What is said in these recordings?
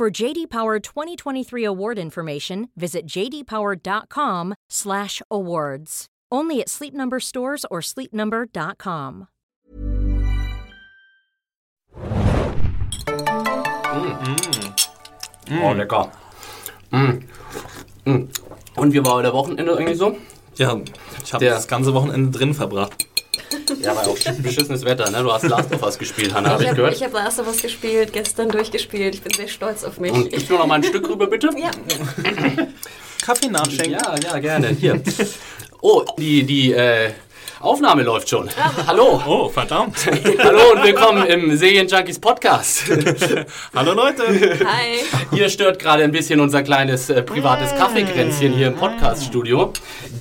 For JD Power 2023 award information, visit jdpower.com/awards. Only at Sleep Number stores or sleepnumber.com. Oh, lecker. Mm. Mm. Und wie war euer Wochenende eigentlich so? Ja, ich habe Der- das ganze Wochenende drin verbracht. Ja, war auch beschissenes Wetter, ne? Du hast Last of Us gespielt, Hanna, habe Ich ich habe gehört. hab Last of Us gespielt, gestern durchgespielt. Ich bin sehr stolz auf mich. Und gibst du noch mal ein Stück rüber, bitte? ja, Kaffee nachschenken. Ja, ja, gerne. Hier. Oh, die, die äh, Aufnahme läuft schon. Hallo. Oh, verdammt. Hallo und willkommen im Serienjunkies Podcast. Hallo Leute. hi. Hier stört gerade ein bisschen unser kleines äh, privates Kaffeekränzchen hier im Podcaststudio,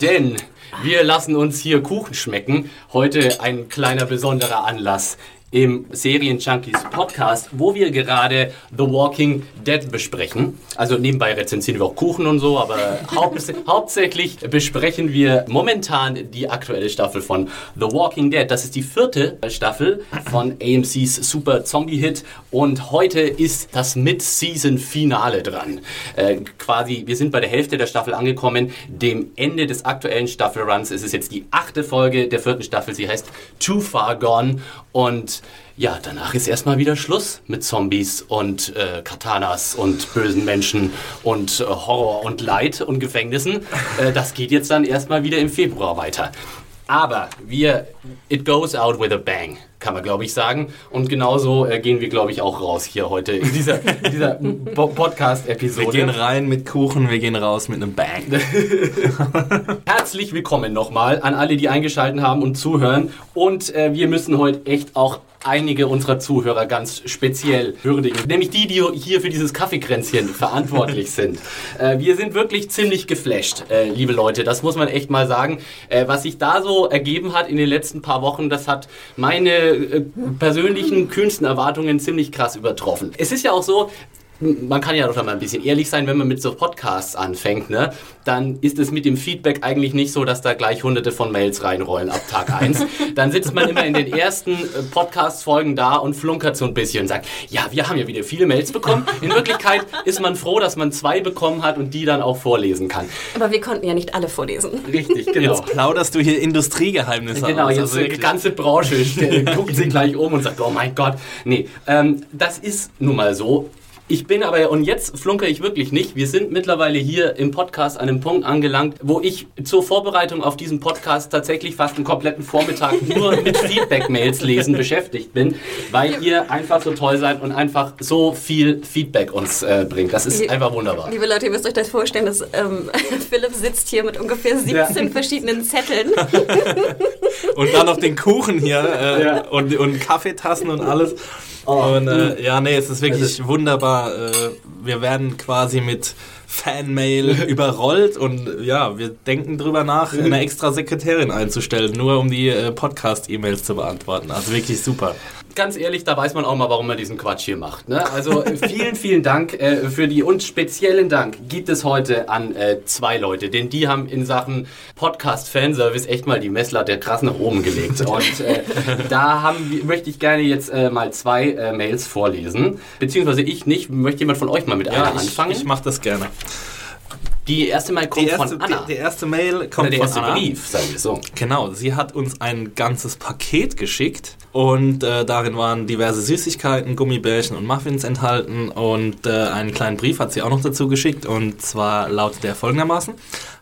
denn wir lassen uns hier Kuchen schmecken. Heute ein kleiner besonderer Anlass im Serienjunkies Podcast, wo wir gerade The Walking Dead besprechen. Also nebenbei rezensieren wir auch Kuchen und so, aber haupt hauptsächlich besprechen wir momentan die aktuelle Staffel von The Walking Dead. Das ist die vierte Staffel von AMC's Super Zombie-Hit und heute ist das Mid-Season-Finale dran. Äh, quasi, wir sind bei der Hälfte der Staffel angekommen, dem Ende des aktuellen Staffelruns. Es ist jetzt die achte Folge der vierten Staffel. Sie heißt Too Far Gone und ja, danach ist erstmal wieder Schluss mit Zombies und äh, Katanas und bösen Menschen und äh, Horror und Leid und Gefängnissen. Äh, das geht jetzt dann erstmal wieder im Februar weiter. Aber wir, it goes out with a bang, kann man glaube ich sagen. Und genauso äh, gehen wir glaube ich auch raus hier heute in dieser, in dieser Podcast-Episode. Wir gehen rein mit Kuchen, wir gehen raus mit einem Bang. Herzlich willkommen nochmal an alle, die eingeschaltet haben und zuhören. Und äh, wir müssen heute echt auch einige unserer Zuhörer ganz speziell würdigen. Nämlich die, die hier für dieses Kaffeekränzchen verantwortlich sind. Äh, wir sind wirklich ziemlich geflasht, äh, liebe Leute. Das muss man echt mal sagen. Äh, was sich da so ergeben hat in den letzten paar Wochen, das hat meine äh, persönlichen kühnsten Erwartungen ziemlich krass übertroffen. Es ist ja auch so, man kann ja doch mal ein bisschen ehrlich sein, wenn man mit so Podcasts anfängt, ne? Dann ist es mit dem Feedback eigentlich nicht so, dass da gleich hunderte von Mails reinrollen ab Tag 1. Dann sitzt man immer in den ersten äh, Podcast-Folgen da und flunkert so ein bisschen und sagt, ja, wir haben ja wieder viele Mails bekommen. In Wirklichkeit ist man froh, dass man zwei bekommen hat und die dann auch vorlesen kann. Aber wir konnten ja nicht alle vorlesen. Richtig, genau. Jetzt plauderst du hier Industriegeheimnisse Genau, aus. jetzt also die ganze Branche guckt sich gleich um und sagt, oh mein Gott. Nee, ähm, das ist nun mal so. Ich bin aber, und jetzt flunker ich wirklich nicht, wir sind mittlerweile hier im Podcast an einem Punkt angelangt, wo ich zur Vorbereitung auf diesen Podcast tatsächlich fast einen kompletten Vormittag nur mit Feedback-Mails lesen beschäftigt bin, weil ihr einfach so toll seid und einfach so viel Feedback uns äh, bringt. Das ist einfach wunderbar. Liebe Leute, ihr müsst euch das vorstellen, dass ähm, Philipp sitzt hier mit ungefähr 17 Ja. verschiedenen Zetteln. Und dann noch den Kuchen hier äh, Ja. und, und Kaffeetassen und alles. Und äh, ja, nee, es ist wirklich wunderbar. Äh, wir werden quasi mit Fanmail überrollt und ja, wir denken drüber nach, eine extra Sekretärin einzustellen, nur um die äh, Podcast-E-Mails zu beantworten. Also wirklich super. Ganz ehrlich, da weiß man auch mal, warum man diesen Quatsch hier macht. Ne? Also äh, vielen, vielen Dank äh, für die und speziellen Dank gibt es heute an äh, zwei Leute, denn die haben in Sachen Podcast-Fanservice echt mal die Messlatte krass nach oben gelegt. Und äh, da haben, möchte ich gerne jetzt äh, mal zwei äh, Mails vorlesen. Beziehungsweise ich nicht. Möchte jemand von euch mal mit einer ich, anfangen? ich mache das gerne. Die erste Mail kommt erste, von Anna. Die, die erste Mail Oder kommt der von erste Anna. Brief, sagen wir so. Genau, sie hat uns ein ganzes Paket geschickt und äh, darin waren diverse Süßigkeiten, Gummibärchen und Muffins enthalten und äh, einen kleinen Brief hat sie auch noch dazu geschickt und zwar lautet der folgendermaßen.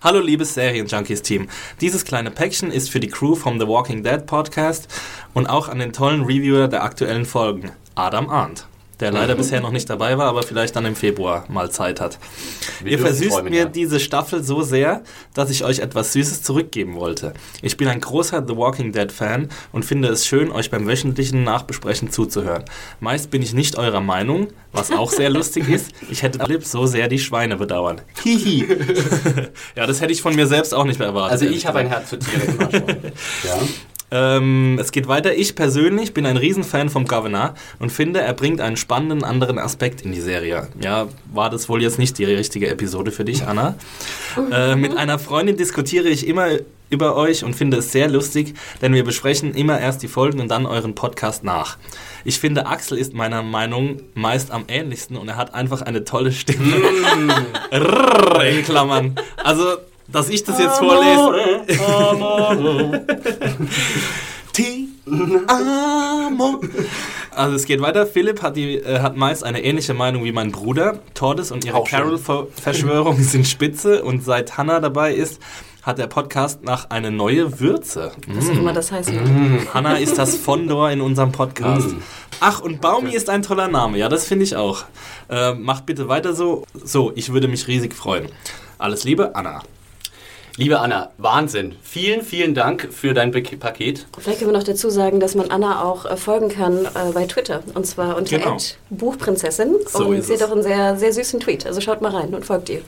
Hallo liebes Serien-Junkies-Team, dieses kleine Päckchen ist für die Crew vom The Walking Dead Podcast und auch an den tollen Reviewer der aktuellen Folgen, Adam Arndt. Der leider bisher noch nicht dabei war, aber vielleicht dann im Februar mal Zeit hat. Wir Ihr versüßt mir ja. diese Staffel so sehr, dass ich euch etwas Süßes zurückgeben wollte. Ich bin ein großer The Walking Dead Fan und finde es schön, euch beim wöchentlichen Nachbesprechen zuzuhören. Meist bin ich nicht eurer Meinung, was auch sehr lustig ist. Ich hätte Philipp so sehr die Schweine bedauern. Hihi. ja, das hätte ich von mir selbst auch nicht mehr erwartet. Also ich habe ein. Herz für Tiere. Ja. Ähm, es geht weiter. Ich persönlich bin ein Riesenfan vom Governor und finde, er bringt einen spannenden anderen Aspekt in die Serie. Ja, war das wohl jetzt nicht die richtige Episode für dich, Anna? Äh, mit einer Freundin diskutiere ich immer über euch und finde es sehr lustig, denn wir besprechen immer erst die Folgen und dann euren Podcast nach. Ich finde, Axel ist meiner Meinung meist am ähnlichsten und er hat einfach eine tolle Stimme. Rrrr, in Klammern. Also, dass ich das jetzt vorlese. Ti amo. Also es geht weiter. Philipp hat, die, äh, hat meist eine ähnliche Meinung wie mein Bruder. Tordes und ihre. Carol-Verschwörung sind spitze und seit Hannah dabei ist, hat der Podcast nach eine neue Würze. Was auch immer das heißt. Hannah ist das Fondor in unserem Podcast. Ach, und Baumi ist ein toller Name. Ja, das finde ich auch. Äh, macht bitte weiter so. So, ich würde mich riesig freuen. Alles Liebe, Anna. Liebe Anna, Wahnsinn. Vielen, vielen Dank für dein Pak- Paket. Vielleicht können wir noch dazu sagen, dass man Anna auch äh, folgen kann äh, bei Twitter. Und zwar unter Genau. Buchprinzessin. So und ist sie hat es. auch einen sehr, sehr süßen Tweet. Also schaut mal rein und folgt ihr.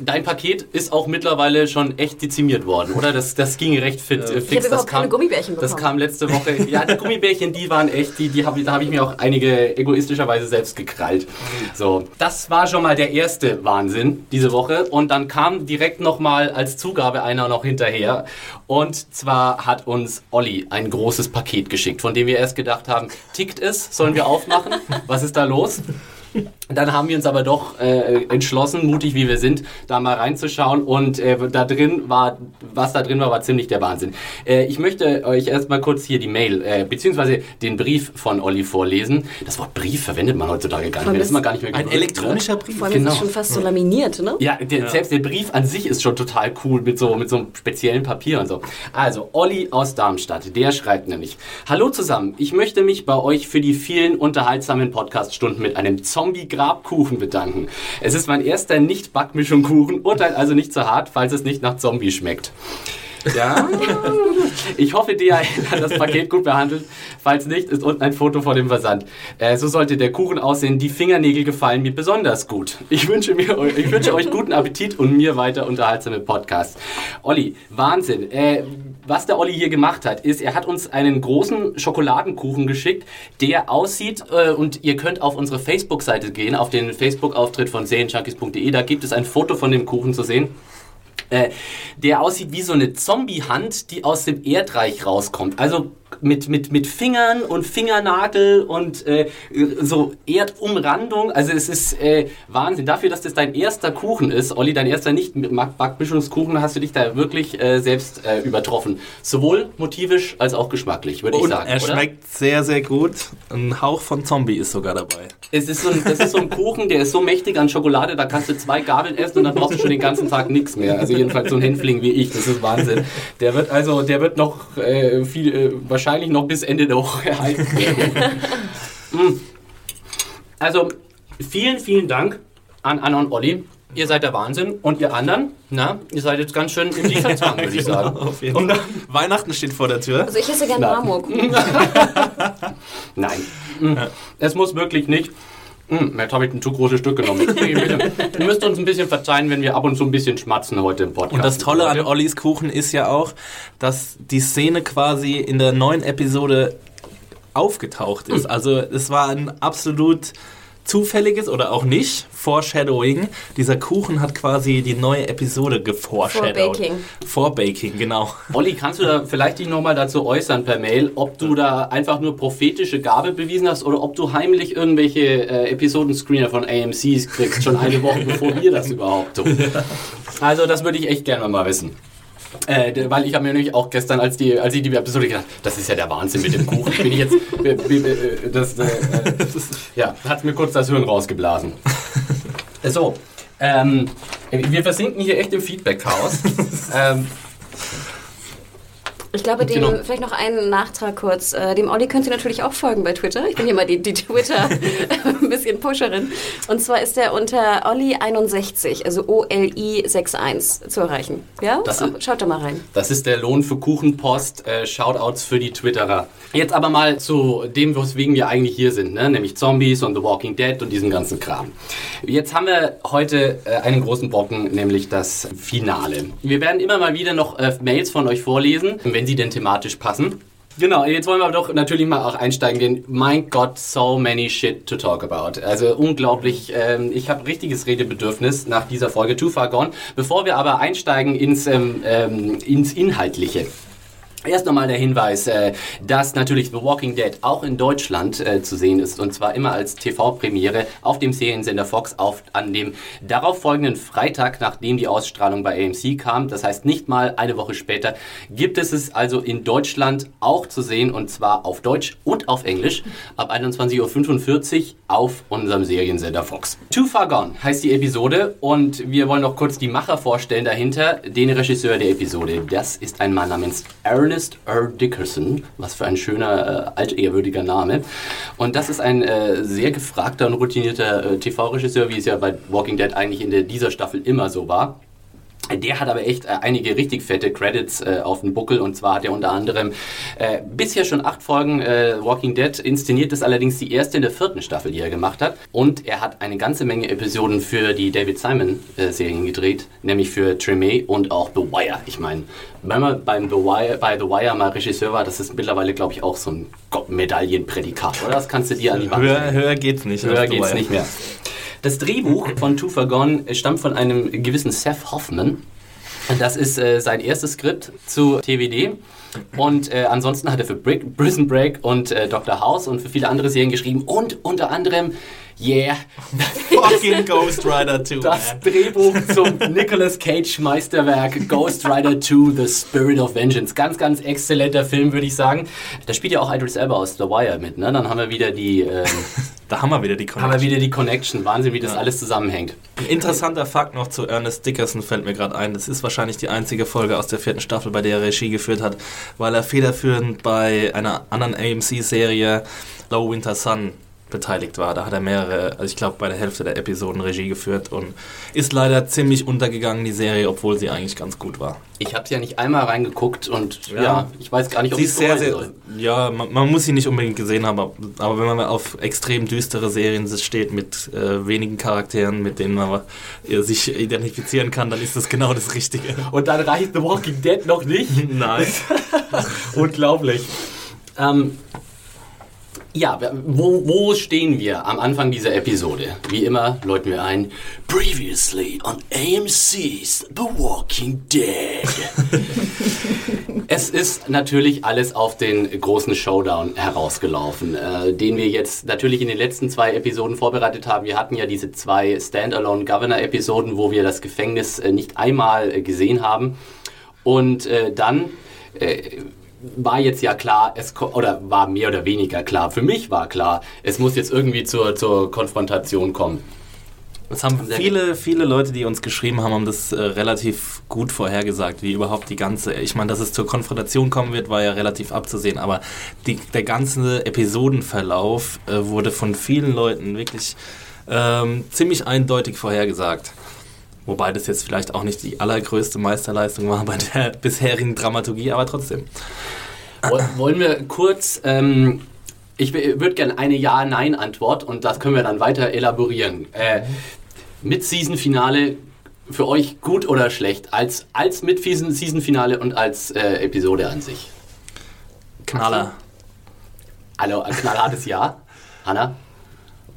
Dein Paket ist auch mittlerweile schon echt dezimiert worden, oder? Das, das ging recht fit, äh, Ich fix. habe Das überhaupt keine kam, Gummibärchen das bekommen. kam letzte Woche. Ja, die Gummibärchen, die waren echt, die, die hab, ich- da habe ich mir auch einige egoistischerweise selbst gekrallt. So, das war schon mal der erste Wahnsinn diese Woche. Und dann kam direkt nochmal als Zugabe einer noch hinterher. Und zwar hat uns Olli ein großes Paket geschickt, von dem wir erst gedacht haben, tickt es? Sollen wir aufmachen? Was ist da los? Dann haben wir uns aber doch äh, entschlossen, mutig wie wir sind, da mal reinzuschauen. Und äh, da drin war, was da drin war, war ziemlich der Wahnsinn. Äh, ich möchte euch erstmal kurz hier die Mail, äh, beziehungsweise den Brief von Olli vorlesen. Das Wort Brief verwendet man heutzutage gar nicht mehr. Das ist man gar nicht mehr Ein gewöhnt, elektronischer ne? Brief. Vor allem Genau. ist es schon fast so laminiert, ne? Ja, der, selbst der Brief an sich ist schon total cool mit so, mit so einem speziellen Papier und so. Also, Olli aus Darmstadt, der schreibt nämlich: Hallo zusammen, ich möchte mich bei euch für die vielen unterhaltsamen Podcaststunden mit einem Zombie-Grabkuchen bedanken. Es ist mein erster Nicht-Backmischung-Kuchen, urteilt also nicht zu hart, falls es nicht nach Zombie schmeckt. Ja. Ich hoffe, DHL hat das Paket gut behandelt. Falls nicht, ist unten ein Foto vor dem Versand. Äh, so sollte der Kuchen aussehen. Die Fingernägel gefallen mir besonders gut. Ich wünsche, mir, ich wünsche euch guten Appetit und mir weiter unterhaltsame Podcasts. Olli, Wahnsinn. Äh, was der Olli hier gemacht hat, ist, er hat uns einen großen Schokoladenkuchen geschickt, der aussieht, äh, und ihr könnt auf unsere Facebook-Seite gehen, auf den Facebook-Auftritt von serienjunkies.de, da gibt es ein Foto von dem Kuchen zu sehen äh, der aussieht wie so eine Zombie-Hand, die aus dem Erdreich rauskommt. Also mit, mit, mit Fingern und Fingernagel und äh, so Erdumrandung. Also es ist äh, Wahnsinn. Dafür, dass das dein erster Kuchen ist, Olli, dein erster Nicht-Backmischungskuchen, hast du dich da wirklich äh, selbst äh, übertroffen. Sowohl motivisch als auch geschmacklich, würde ich sagen. er oder? schmeckt sehr, sehr gut. Ein Hauch von Zombie ist sogar dabei. Es ist, so ein, das ist so ein Kuchen, der ist so mächtig an Schokolade, da kannst du zwei Gabeln essen und dann brauchst du schon den ganzen Tag nichts mehr. Also jedenfalls so ein Hänfling wie ich, das ist Wahnsinn. Der wird also, der wird noch äh, viel, äh, wahrscheinlich noch bis Ende der Woche erhalten. Mm. Also vielen, vielen Dank an Anna und Olli. Ihr seid der Wahnsinn und ihr anderen, na, ihr seid jetzt ganz schön im Lieferzwang, würde ich sagen. Auf jeden Fall. Weihnachten steht vor der Tür. Also ich esse gerne. Marmorkuchen. Nein, Mm. es muss wirklich nicht. Mm, Jetzt habe ich ein zu großes Stück genommen. Ihr müsst uns ein bisschen verzeihen, wenn wir ab und zu ein bisschen schmatzen heute im Podcast. Und das Tolle an. Ollis Kuchen ist ja auch, dass die Szene quasi in der neuen Episode aufgetaucht ist. Also es war ein absolut zufälliges oder auch nicht Foreshadowing. Dieser Kuchen hat quasi die neue Episode geforeshadowed. Vorbaking. Vorbaking, genau. Olli, kannst du da vielleicht dich nochmal dazu äußern per Mail, ob du da einfach nur prophetische Gabe bewiesen hast oder ob du heimlich irgendwelche äh, Episodenscreener von AMCs kriegst, schon eine Woche bevor wir das überhaupt tun. Also das würde ich echt gerne mal wissen. Äh, weil ich habe mir nämlich auch gestern, als, die, als ich die Episode gedacht das ist ja der Wahnsinn mit dem Kuchen. Bin ich jetzt, äh, das, äh, äh, ja, hat mir kurz das Hirn rausgeblasen. So, ähm, wir versinken hier echt im Feedback-Chaos. ähm, Ich glaube, dem, noch- vielleicht noch einen Nachtrag kurz. Äh, dem Olli könnt ihr natürlich auch folgen bei Twitter. Ich bin hier mal die, die Twitter ein bisschen Pusherin. Und zwar ist er unter Olli61, also O-L-I 61 zu erreichen. Ja? Das ist- Schaut da mal rein. Das ist der Lohn für Kuchenpost. Äh, Shoutouts für die Twitterer. Jetzt aber mal zu dem, weswegen wir eigentlich hier sind, ne? nämlich Zombies und The Walking Dead und diesen ganzen Kram. Jetzt haben wir heute äh, einen großen Brocken, nämlich das Finale. Wir werden immer mal wieder noch äh, Mails von euch vorlesen, wenn sie denn thematisch passen. Genau, jetzt wollen wir aber doch natürlich mal auch einsteigen, denn mein Gott, so many shit to talk about. Also unglaublich, ähm, ich habe richtiges Redebedürfnis nach dieser Folge Too Far Gone. Bevor wir aber einsteigen ins, ähm, ähm, ins Inhaltliche. Erst nochmal der Hinweis, äh, dass natürlich The Walking Dead auch in Deutschland äh, zu sehen ist und zwar immer als TV-Premiere auf dem Seriensender Fox auf, an dem darauffolgenden Freitag, nachdem die Ausstrahlung bei AMC kam. Das heißt nicht mal eine Woche später gibt es es also in Deutschland auch zu sehen und zwar auf Deutsch und auf Englisch ab 21.45 Uhr auf unserem Seriensender Fox. Too Far Gone heißt die Episode und wir wollen noch kurz die Macher vorstellen dahinter, den Regisseur der Episode. Das ist ein Mann namens Ernest R. Dickerson, was für ein schöner, äh, altehrwürdiger Name. Und das ist ein äh, sehr gefragter und routinierter äh, TV-Regisseur, wie es ja bei Walking Dead eigentlich in der, dieser Staffel immer so war. Der hat aber echt äh, einige richtig fette Credits äh, auf dem Buckel und zwar hat er unter anderem äh, bisher schon acht Folgen äh, Walking Dead inszeniert, ist allerdings die erste in der vierten Staffel, die er gemacht hat. Und er hat eine ganze Menge Episoden für die David Simon äh, gedreht, nämlich für Treme und auch The Wire. Ich meine, wenn man beim The Wire, bei The Wire mal Regisseur war, das ist mittlerweile, glaube ich, auch so ein Medaillenprädikat, oder? Das kannst du dir an die Wand Höher, höher geht's nicht. Höher geht's nicht mehr. Das Drehbuch von Two For Gone stammt von einem gewissen Seth Hoffman. Das ist äh, sein erstes Skript zu TWD. Und äh, ansonsten hat er für Brick, Prison Break und äh, Dr. House und für viele andere Serien geschrieben. Und unter anderem, yeah, Fucking Ghost Rider 2, das. Drehbuch zum Nicolas Cage Meisterwerk Ghost Rider 2 The Spirit of Vengeance. Ganz, ganz exzellenter Film, würde ich sagen. Da spielt ja auch Idris Elba aus The Wire mit. Ne? Dann haben wir wieder die... Ähm, Da haben wir wieder die haben wir Connection. wieder die Connection. Wahnsinn, wie das Ja. alles zusammenhängt. Ein interessanter Fakt noch zu Ernest Dickerson fällt mir gerade ein. Das ist wahrscheinlich die einzige Folge aus der vierten Staffel, bei der er Regie geführt hat, weil er federführend bei einer anderen AMC-Serie Low Winter Sun beteiligt war. Da hat er mehrere, also ich glaube bei der Hälfte der Episoden Regie geführt und ist leider ziemlich untergegangen, die Serie, obwohl sie eigentlich ganz gut war. Ich habe ja nicht einmal reingeguckt und ja, Ja. ich weiß gar nicht, ob Sie ich sehr, sehr, soll. ja, man, man muss sie nicht unbedingt gesehen haben, aber, aber wenn man auf extrem düstere Serien steht mit äh, wenigen Charakteren, mit denen man äh, sich identifizieren kann, dann ist das genau das Richtige. Und dann reicht The Walking Dead noch nicht. Nein. Unglaublich. Ähm, ja, wo, wo stehen wir am Anfang dieser Episode? Wie immer läuten wir ein Previously on AMC's The Walking Dead. es ist natürlich alles auf den großen Showdown herausgelaufen, äh, den wir jetzt natürlich in den letzten zwei Episoden vorbereitet haben. Wir hatten ja diese zwei Standalone Governor-Episoden, wo wir das Gefängnis äh, nicht einmal äh, gesehen haben. Und äh, dann äh, war jetzt ja klar, es oder war mehr oder weniger klar, für mich war klar, es muss jetzt irgendwie zur, zur Konfrontation kommen. Das haben viele, viele Leute, die uns geschrieben haben, haben das äh, relativ gut vorhergesagt, wie überhaupt die ganze, ich meine, dass es zur Konfrontation kommen wird, war ja relativ abzusehen, aber die, der ganze Episodenverlauf äh, wurde von vielen Leuten wirklich ähm, ziemlich eindeutig vorhergesagt. Wobei das jetzt vielleicht auch nicht die allergrößte Meisterleistung war bei der bisherigen Dramaturgie, aber trotzdem. Woll- Wollen wir kurz, ähm, ich würde gerne eine Ja-Nein-Antwort und das können wir dann weiter elaborieren. Äh, mit Season-Finale für euch gut oder schlecht? Als, als mit Season- Season-Finale und als äh, Episode an sich? Knaller. Also ein knallhartes Ja. Hanna?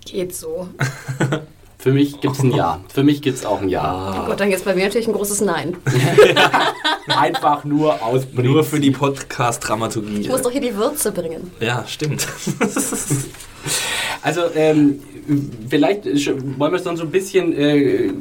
Geht so. Für mich gibt es ein Ja. Für mich gibt es auch ein Ja. Oh Gott, dann gibt es bei mir natürlich ein großes Nein. Einfach nur aus Nur für die Podcast-Dramaturgie. Ich muss doch hier die Würze bringen. Ja, stimmt. Also, ähm, vielleicht wollen wir es dann so ein bisschen äh,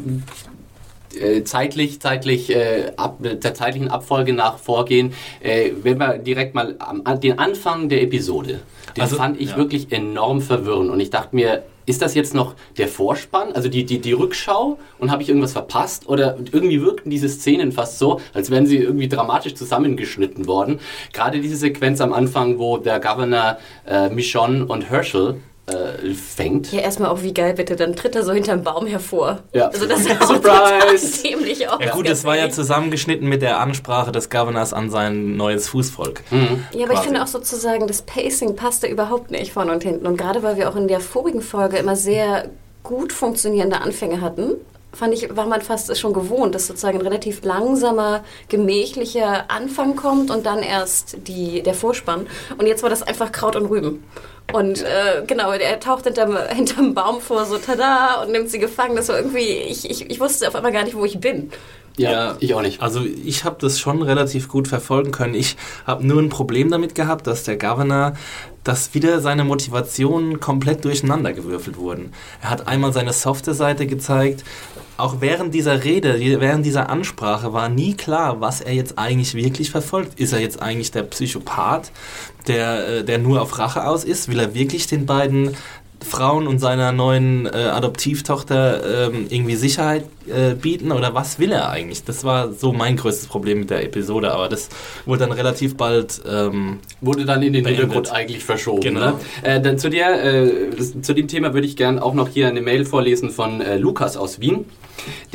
äh, zeitlich, zeitlich äh, ab, der zeitlichen Abfolge nach vorgehen. Äh, wenn wir direkt mal am, an den Anfang der Episode, den Also, fand ich ja. wirklich enorm verwirrend und ich dachte mir, ist das jetzt noch der Vorspann, also die, die, die Rückschau und habe ich irgendwas verpasst? Oder irgendwie wirkten diese Szenen fast so, als wären sie irgendwie dramatisch zusammengeschnitten worden. Gerade diese Sequenz am Anfang, wo der Governor äh, Michonne und Herschel äh, fängt. Ja, erstmal auch wie geil bitte, dann tritt er so hinterm Baum hervor. Ja. Also das ist auch Surprise! dämlich aus. Ja gut, das war ja zusammengeschnitten mit der Ansprache des Governors an sein neues Fußvolk. Ja, aber ich quasi. finde auch sozusagen, das Pacing passte überhaupt nicht vorne und hinten. Und gerade weil wir auch in der vorigen Folge immer sehr gut funktionierende Anfänge hatten, fand ich, war man fast schon gewohnt, dass sozusagen ein relativ langsamer, gemächlicher Anfang kommt und dann erst die, der Vorspann. Und jetzt war das einfach Kraut und Rüben. Und äh, genau, er taucht hinterm, hinterm Baum vor, so tada, und nimmt sie gefangen. Das war irgendwie, ich, ich, ich wusste auf einmal gar nicht, wo ich bin. Ja, ich auch nicht. Also ich habe das schon relativ gut verfolgen können. Ich habe nur ein Problem damit gehabt, dass der Governor, dass wieder seine Motivationen komplett durcheinandergewürfelt wurden. Er hat einmal seine softe Seite gezeigt. Auch während dieser Rede, während dieser Ansprache war nie klar, was er jetzt eigentlich wirklich verfolgt. Ist er jetzt eigentlich der Psychopath, der, äh, der nur auf Rache aus ist? Will er wirklich den beiden Frauen und seiner neuen äh, Adoptivtochter ähm, irgendwie Sicherheit äh, bieten oder was will er eigentlich? Das war so mein größtes Problem mit der Episode, aber das wurde dann relativ bald. Ähm, Wurde dann in den Beendet. Hintergrund eigentlich verschoben. Genau. Ne? Äh, dann zu, der, äh, zu dem Thema würde ich gerne auch noch hier eine Mail vorlesen von äh, Lukas aus Wien.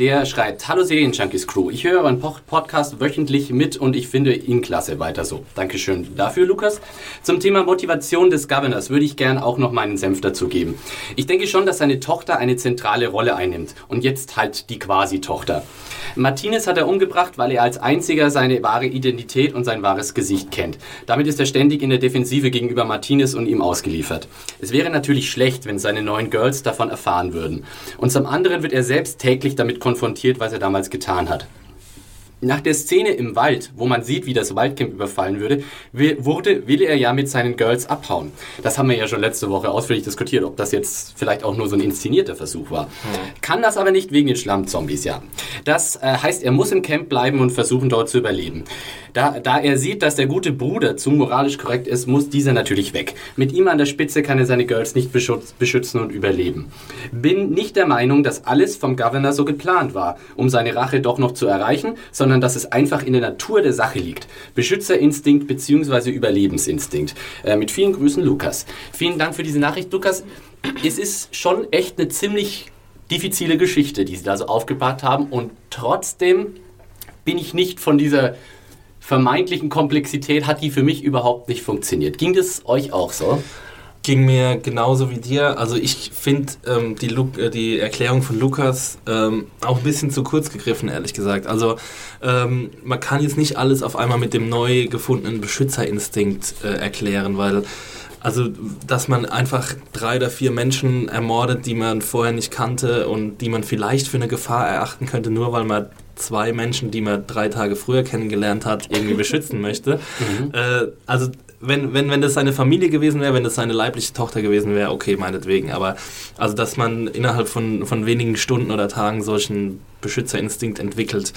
Der schreibt, Hallo Serienjunkies Crew, ich höre euren Po- Podcast wöchentlich mit und ich finde ihn klasse, weiter so. Dankeschön dafür, Lukas. Zum Thema Motivation des Governors würde ich gern auch noch meinen Senf dazu geben. Ich denke schon, dass seine Tochter eine zentrale Rolle einnimmt und jetzt halt die Quasi-Tochter. Martinez hat er umgebracht, weil er als einziger seine wahre Identität und sein wahres Gesicht kennt. Damit ist er ständig in der Defensive gegenüber Martinez und ihm ausgeliefert. Es wäre natürlich schlecht, wenn seine neuen Girls davon erfahren würden. Und zum anderen wird er selbst täglich damit konfrontiert, was er damals getan hat. Nach der Szene im Wald, wo man sieht, wie das Waldcamp überfallen würde, will, wurde, will er ja mit seinen Girls abhauen. Das haben wir ja schon letzte Woche ausführlich diskutiert, ob das jetzt vielleicht auch nur so ein inszenierter Versuch war. Kann das aber nicht wegen den Schlammzombies, ja. Das äh, heißt, er muss im Camp bleiben und versuchen, dort zu überleben. Da, da er sieht, dass der gute Bruder zu moralisch korrekt ist, muss dieser natürlich weg. Mit ihm an der Spitze kann er seine Girls nicht beschützen und überleben. Bin nicht der Meinung, dass alles vom Governor so geplant war, um seine Rache doch noch zu erreichen, sondern dass es einfach in der Natur der Sache liegt. Beschützerinstinkt bzw. Überlebensinstinkt. Äh, mit vielen Grüßen, Lukas. Vielen Dank für diese Nachricht, Lukas. Es ist schon echt eine ziemlich diffizile Geschichte, die Sie da so aufgebracht haben und trotzdem bin ich nicht von dieser vermeintlichen Komplexität, hat die für mich überhaupt nicht funktioniert. Ging das euch auch so? ging mir genauso wie dir. Also ich finde ähm, die, äh, die Erklärung von Lukas ähm, auch ein bisschen zu kurz gegriffen, ehrlich gesagt. Also ähm, man kann jetzt nicht alles auf einmal mit dem neu gefundenen Beschützerinstinkt äh, erklären, weil also dass man einfach drei oder vier Menschen ermordet, die man vorher nicht kannte und die man vielleicht für eine Gefahr erachten könnte, nur weil man zwei Menschen, die man drei Tage früher kennengelernt hat, irgendwie beschützen möchte. Äh, also wenn, wenn, wenn das seine Familie gewesen wäre, wenn das seine leibliche Tochter gewesen wäre, okay, meinetwegen. Aber also, dass man innerhalb von, von wenigen Stunden oder Tagen solchen Beschützerinstinkt entwickelt,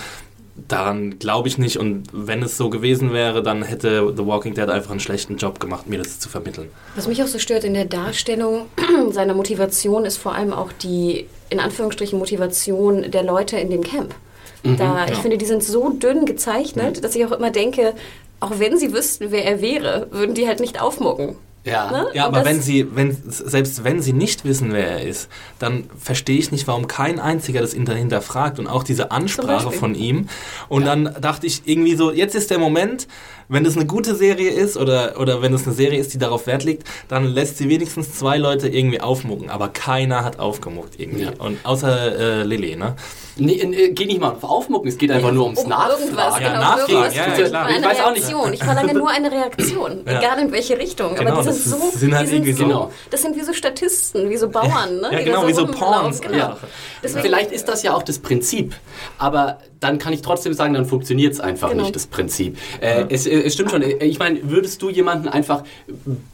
daran glaube ich nicht. Und wenn es so gewesen wäre, dann hätte The Walking Dead einfach einen schlechten Job gemacht, mir das zu vermitteln. Was mich auch so stört in der Darstellung seiner Motivation ist vor allem auch die, in Anführungsstrichen, Motivation der Leute in dem Camp. Da, ich finde, die sind so dünn gezeichnet, dass ich auch immer denke, auch wenn sie wüssten, wer er wäre, würden die halt nicht aufmucken. Ja. Ne? Ja, aber wenn sie, wenn, selbst wenn sie nicht wissen, wer er ist, dann verstehe ich nicht, warum kein einziger das hinter- hinterfragt und auch diese Ansprache von ihm. Und dann dachte ich irgendwie so, jetzt ist der Moment, wenn das eine gute Serie ist oder, oder wenn es eine Serie ist, die darauf Wert legt, dann lässt sie wenigstens zwei Leute irgendwie aufmucken. Aber keiner hat aufgemuckt irgendwie. Ja. Und außer äh, Lilly, ne? Nee, äh, geht nicht mal auf Aufmucken, es geht einfach nur ums Um irgendwas, Nachfragen. Ja, genau, nachfragen, irgendwas ja, ja, tun. klar. Eine Ich weiß auch nicht. Reaktion. Ich verlange nur eine Reaktion, Ja. egal in welche Richtung. Genau, Aber das sind so, sind halt irgendwie so, genau. das sind wie so Statisten, wie so Bauern, ne? Ja, genau, da wie so Pawns Genau. Deswegen, Vielleicht ist das ja auch das Prinzip, aber dann kann ich trotzdem sagen, dann funktioniert es einfach Genau. nicht, das Prinzip. Äh, es, äh, es stimmt schon, äh, ich meine, würdest du jemanden einfach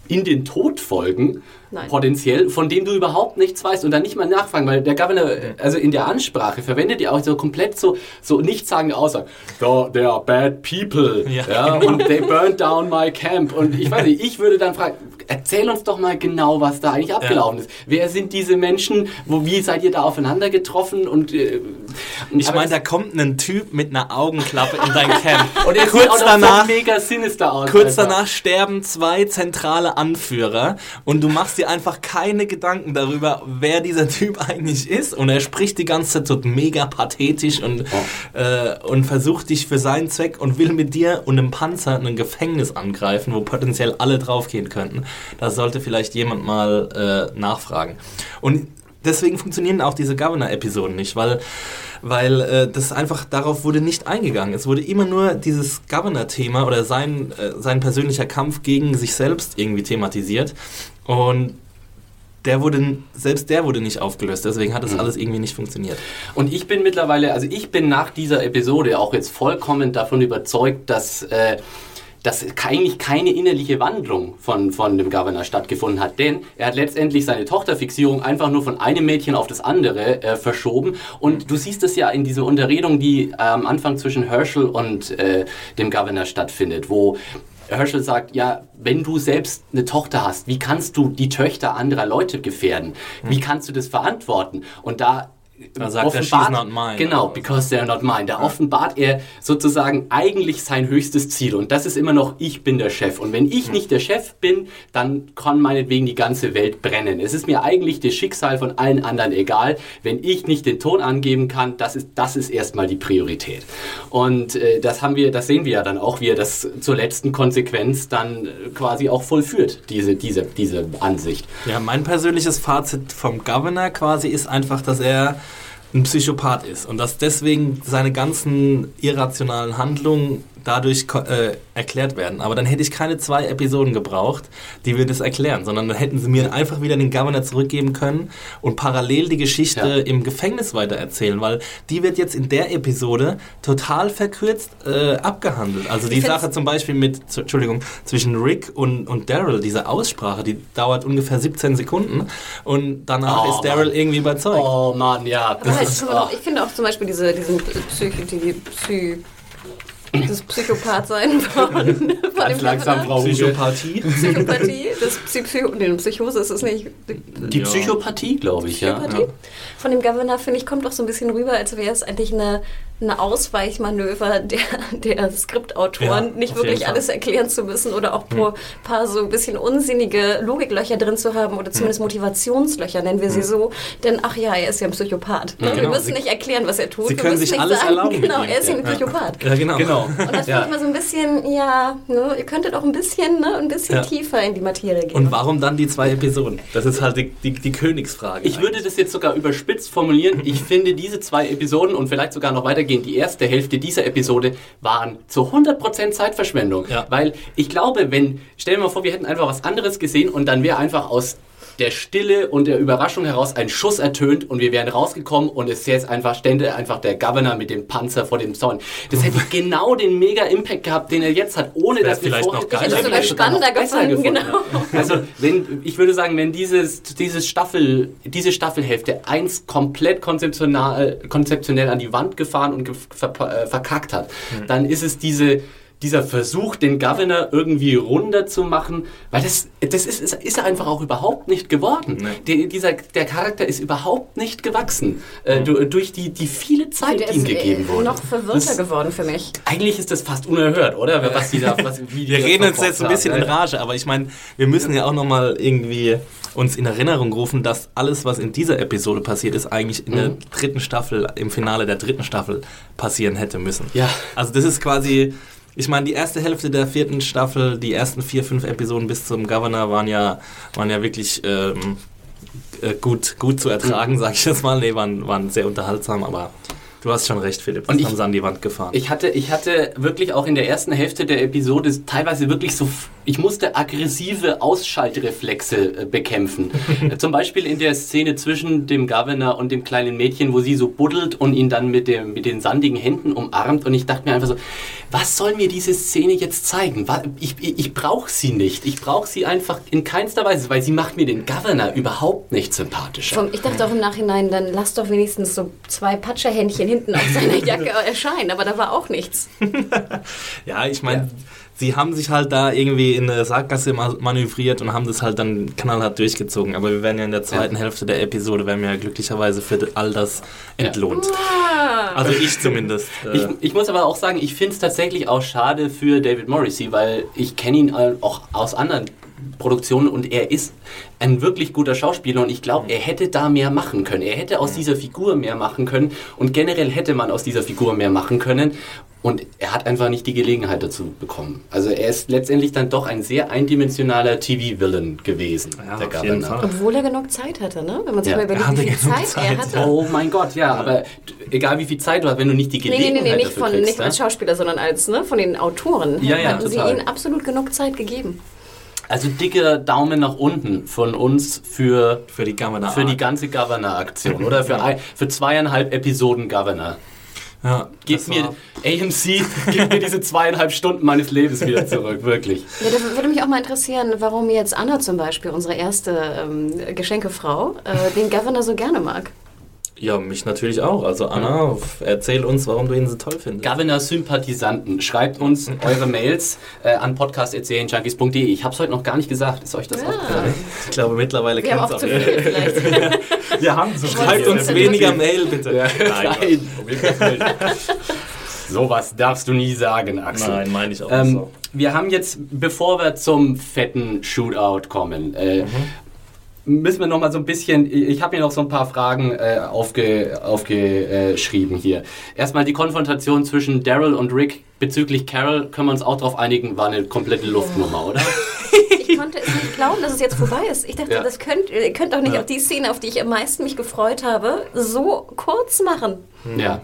in den Tod folgen, Nein. potenziell, von dem du überhaupt nichts weißt und dann nicht mal nachfragen, weil der Governor, äh, also in der Ansprache, verwendet ja auch so komplett so, so nichtssagende Aussagen. "The- They are bad people, ja, Ja, und they burned down my camp und ich weiß nicht, ich würde dann fragen, erzähl uns doch mal genau, was da eigentlich abgelaufen ist. Wer sind diese Menschen? Wo, wie seid ihr da aufeinander getroffen? Und, äh, Ich meine, da kommt ein Typ mit einer Augenklappe in dein Camp. und er sieht kurz noch danach, so mega sinister aus. kurz einfach. danach sterben zwei zentrale Anführer und du machst dir einfach keine Gedanken darüber, wer dieser Typ eigentlich ist. Und er spricht die ganze Zeit so mega pathetisch und, äh, und versucht dich für seinen Zweck und will mit dir und einem Panzer ein Gefängnis angreifen, wo potenziell alle draufgehen könnten. Da sollte vielleicht jemand mal äh, nachfragen. Und deswegen funktionieren auch diese Governor-Episoden nicht, weil, weil äh, das einfach darauf wurde nicht eingegangen. Es wurde immer nur dieses Governor-Thema oder sein, äh, sein persönlicher Kampf gegen sich selbst irgendwie thematisiert. Und der wurde, selbst der wurde nicht aufgelöst, deswegen hat das alles irgendwie nicht funktioniert. Und ich bin mittlerweile, also ich bin nach dieser Episode auch jetzt vollkommen davon überzeugt, dass, äh, dass eigentlich keine innerliche Wandlung von, von dem Governor stattgefunden hat. Denn er hat letztendlich seine Tochterfixierung einfach nur von einem Mädchen auf das andere äh, verschoben. Und du siehst es ja in dieser Unterredung, die äh, am Anfang zwischen Herschel und äh, dem Governor stattfindet, wo Herschel sagt, ja, wenn du selbst eine Tochter hast, wie kannst du die Töchter anderer Leute gefährden? Wie kannst du das verantworten? Und da Da sagt er, offenbart- "She's not mine." Genau, because they're not mine. Da offenbart er sozusagen eigentlich sein höchstes Ziel. Und das ist immer noch, ich bin der Chef. Und wenn ich nicht der Chef bin, dann kann meinetwegen die ganze Welt brennen. Es ist mir eigentlich das Schicksal von allen anderen egal. Wenn ich nicht den Ton angeben kann, das ist, das ist erstmal die Priorität. Und äh, das haben wir, das sehen wir ja dann auch, wie er das zur letzten Konsequenz dann äh, quasi auch vollführt, diese, diese, diese Ansicht. Ja, mein persönliches Fazit vom Governor quasi ist einfach, dass er ein Psychopath ist und dass deswegen seine ganzen irrationalen Handlungen dadurch äh, erklärt werden. Aber dann hätte ich keine zwei Episoden gebraucht, die wir das erklären, sondern dann hätten sie mir einfach wieder den Governor zurückgeben können und parallel die Geschichte Ja. im Gefängnis weitererzählen, weil die wird jetzt in der Episode total verkürzt äh, abgehandelt. Also die Sache zum Beispiel mit, Entschuldigung, zwischen Rick und, und Daryl, diese Aussprache, die dauert ungefähr 17 Sekunden und danach Oh, ist Daryl Mann. irgendwie überzeugt. Oh Mann, ja. Aber Das ist, ich, oh. ich finde auch zum Beispiel diese, diesen Psych, die Psy, das Psychopath-Sein von, von dem langsam, Huge. Psychopathie. Psychopathie, das Psycho, nee, Psychose ist es nicht. Die Ja. Psychopathie, glaube ich, ja. Psychopathie. Von dem Governor, finde ich, kommt doch so ein bisschen rüber, als wäre es eigentlich eine, eine Ausweichmanöver der, der Skriptautoren, Ja, nicht wirklich alles erklären zu müssen oder auch ein paar so ein bisschen unsinnige Logiklöcher drin zu haben oder zumindest Motivationslöcher, nennen wir sie so. Denn, ach ja, er ist ja ein Psychopath. wir genau. müssen Sie- nicht erklären, was er tut. Sie wir können müssen sich nicht alles sagen, erlauben Genau, er ist ja ein. Psychopath. Ja, genau. Genau. Und das Ja. finde ich mal so ein bisschen, ja, ne, ihr könntet auch ein bisschen, ne, ein bisschen Ja. tiefer in die Materie gehen. Und warum dann die zwei Episoden? Das ist halt die, die, die Königsfrage. Ich würde das jetzt sogar überspitzt formulieren. Ich finde diese zwei Episoden und vielleicht sogar noch weitergehend, die erste Hälfte dieser Episode waren zu 100% Zeitverschwendung. Ja. Weil ich glaube, wenn, stellen wir mal vor, wir hätten einfach was anderes gesehen und dann wäre einfach aus der Stille und der Überraschung heraus ein Schuss ertönt und wir wären rausgekommen und es jetzt einfach stände einfach der Governor mit dem Panzer vor dem Zaun. Das hätte genau den mega Impact gehabt, den er jetzt hat, ohne dass wir vielleicht vorher noch geiler sogar noch Spannender gefunden, gefunden, genau. Also, wenn, ich würde sagen, wenn dieses, dieses Staffel, diese Staffelhälfte eins komplett konzeptionell, konzeptionell an die Wand gefahren und ge ver äh, verkackt hat, dann ist es diese, dieser Versuch, den Governor irgendwie runder zu machen, weil das, das ist, ist, ist er einfach auch überhaupt nicht geworden. Der, dieser, der Charakter ist überhaupt nicht gewachsen äh, du, durch die, die viele Zeit, die ihm ist, äh, gegeben wurde. noch verwirrter Das- geworden für mich. Eigentlich ist das fast unerhört, oder? Was die da, was, wie die Wir reden uns jetzt ein bisschen haben, in ja. Rage, aber ich meine, wir müssen ja auch nochmal irgendwie uns in Erinnerung rufen, dass alles, was in dieser Episode passiert ist, eigentlich in der dritten Staffel, im Finale der dritten Staffel passieren hätte müssen. Ja. Also das ist quasi, ich meine, die erste Hälfte der vierten Staffel, die ersten vier, fünf Episoden bis zum Governor waren ja, waren ja wirklich ähm, äh, gut, gut zu ertragen, sag ich jetzt mal. Nee, waren, waren sehr unterhaltsam, aber du hast schon recht, Philipp, das Und ich- haben sie an die Wand gefahren. Ich hatte, ich hatte wirklich auch in der ersten Hälfte der Episode teilweise wirklich so, ich musste aggressive Ausschaltreflexe äh, bekämpfen. Zum Beispiel in der Szene zwischen dem Governor und dem kleinen Mädchen, wo sie so buddelt und ihn dann mit, dem, mit den sandigen Händen umarmt. Und ich dachte mir einfach so, was soll mir diese Szene jetzt zeigen? Ich, ich, ich brauche sie nicht. Ich brauche sie einfach in keinster Weise, weil sie macht mir den Governor überhaupt nicht sympathischer. Vom, ich dachte auch im Nachhinein, dann lass doch wenigstens so zwei Patscherhändchen hinten auf seiner Jacke erscheinen, aber da war auch nichts. Ja, ich meine, sie haben sich halt da irgendwie in eine Sackgasse ma- manövriert und haben das halt dann knallhart durchgezogen. Aber wir werden ja in der zweiten Hälfte der Episode, werden wir ja glücklicherweise für all das entlohnt. Also ich zumindest. Äh, Ich, ich muss aber auch sagen, ich finde es tatsächlich auch schade für David Morrissey, weil ich kenne ihn auch aus anderen Produktionen und er ist ein wirklich guter Schauspieler und ich glaube, er hätte da mehr machen können. Er hätte aus dieser Figur mehr machen können und generell hätte man aus dieser Figur mehr machen können und er hat einfach nicht die Gelegenheit dazu bekommen. Also er ist letztendlich dann doch ein sehr eindimensionaler TV-Villain gewesen, Ja, der auf jeden Governor. Fall. Obwohl er genug Zeit hatte, ne? Wenn man sich Ja, mal er überlegt, wie viel genug Zeit, er Zeit. hatte. Oh mein Gott, ja, aber egal wie viel Zeit du hast, wenn du nicht die Nee, nee, Gelegenheit nee, nee, nicht, dafür von, kriegst, nicht ne? als Schauspieler, sondern als ne, von den Autoren. Ja, ja, hatten sie total. ihnen absolut genug Zeit gegeben. Also dicker Daumen nach unten von uns für, für die Governor. für die ganze Governor-Aktion oder für, ein, für zweieinhalb Episoden Governor. ja, Gib das mir, AMC, gib mir diese zweieinhalb Stunden meines Lebens wieder zurück, wirklich. Ja, da würde mich auch mal interessieren, warum jetzt Anna zum Beispiel, unsere erste ähm, Geschenkefrau, äh, den Governor so gerne mag. Ja, mich natürlich auch. Also Anna, erzähl uns, warum du ihn so toll findest. Governor-Sympathisanten, schreibt uns eure Mails äh, an podcast.serienjunkies.de. Ich habe es heute noch gar nicht gesagt, ist euch das aufgefallen? Ich glaube, mittlerweile Wir haben kennt's auch viel vielleicht. Wir haben so Schreibt Schreibt uns weniger Mail, bitte. Nein, wirklich nicht. Sowas darfst du nie sagen, Axel. Nein, meine ich auch Ähm, nicht so. Wir haben jetzt, bevor wir zum fetten Shootout kommen, äh, müssen wir noch mal so ein bisschen, ich habe mir noch so ein paar Fragen äh, aufge, aufgeschrieben hier. Erstmal die Konfrontation zwischen Daryl und Rick bezüglich Carol, können wir uns auch darauf einigen, war eine komplette Luftnummer, oder? Ich konnte es nicht glauben, dass es jetzt vorbei ist. Ich dachte, Ja. das könnt, ihr könnt doch nicht auch die Szene, auf die ich am meisten mich gefreut habe, so kurz machen. Ja.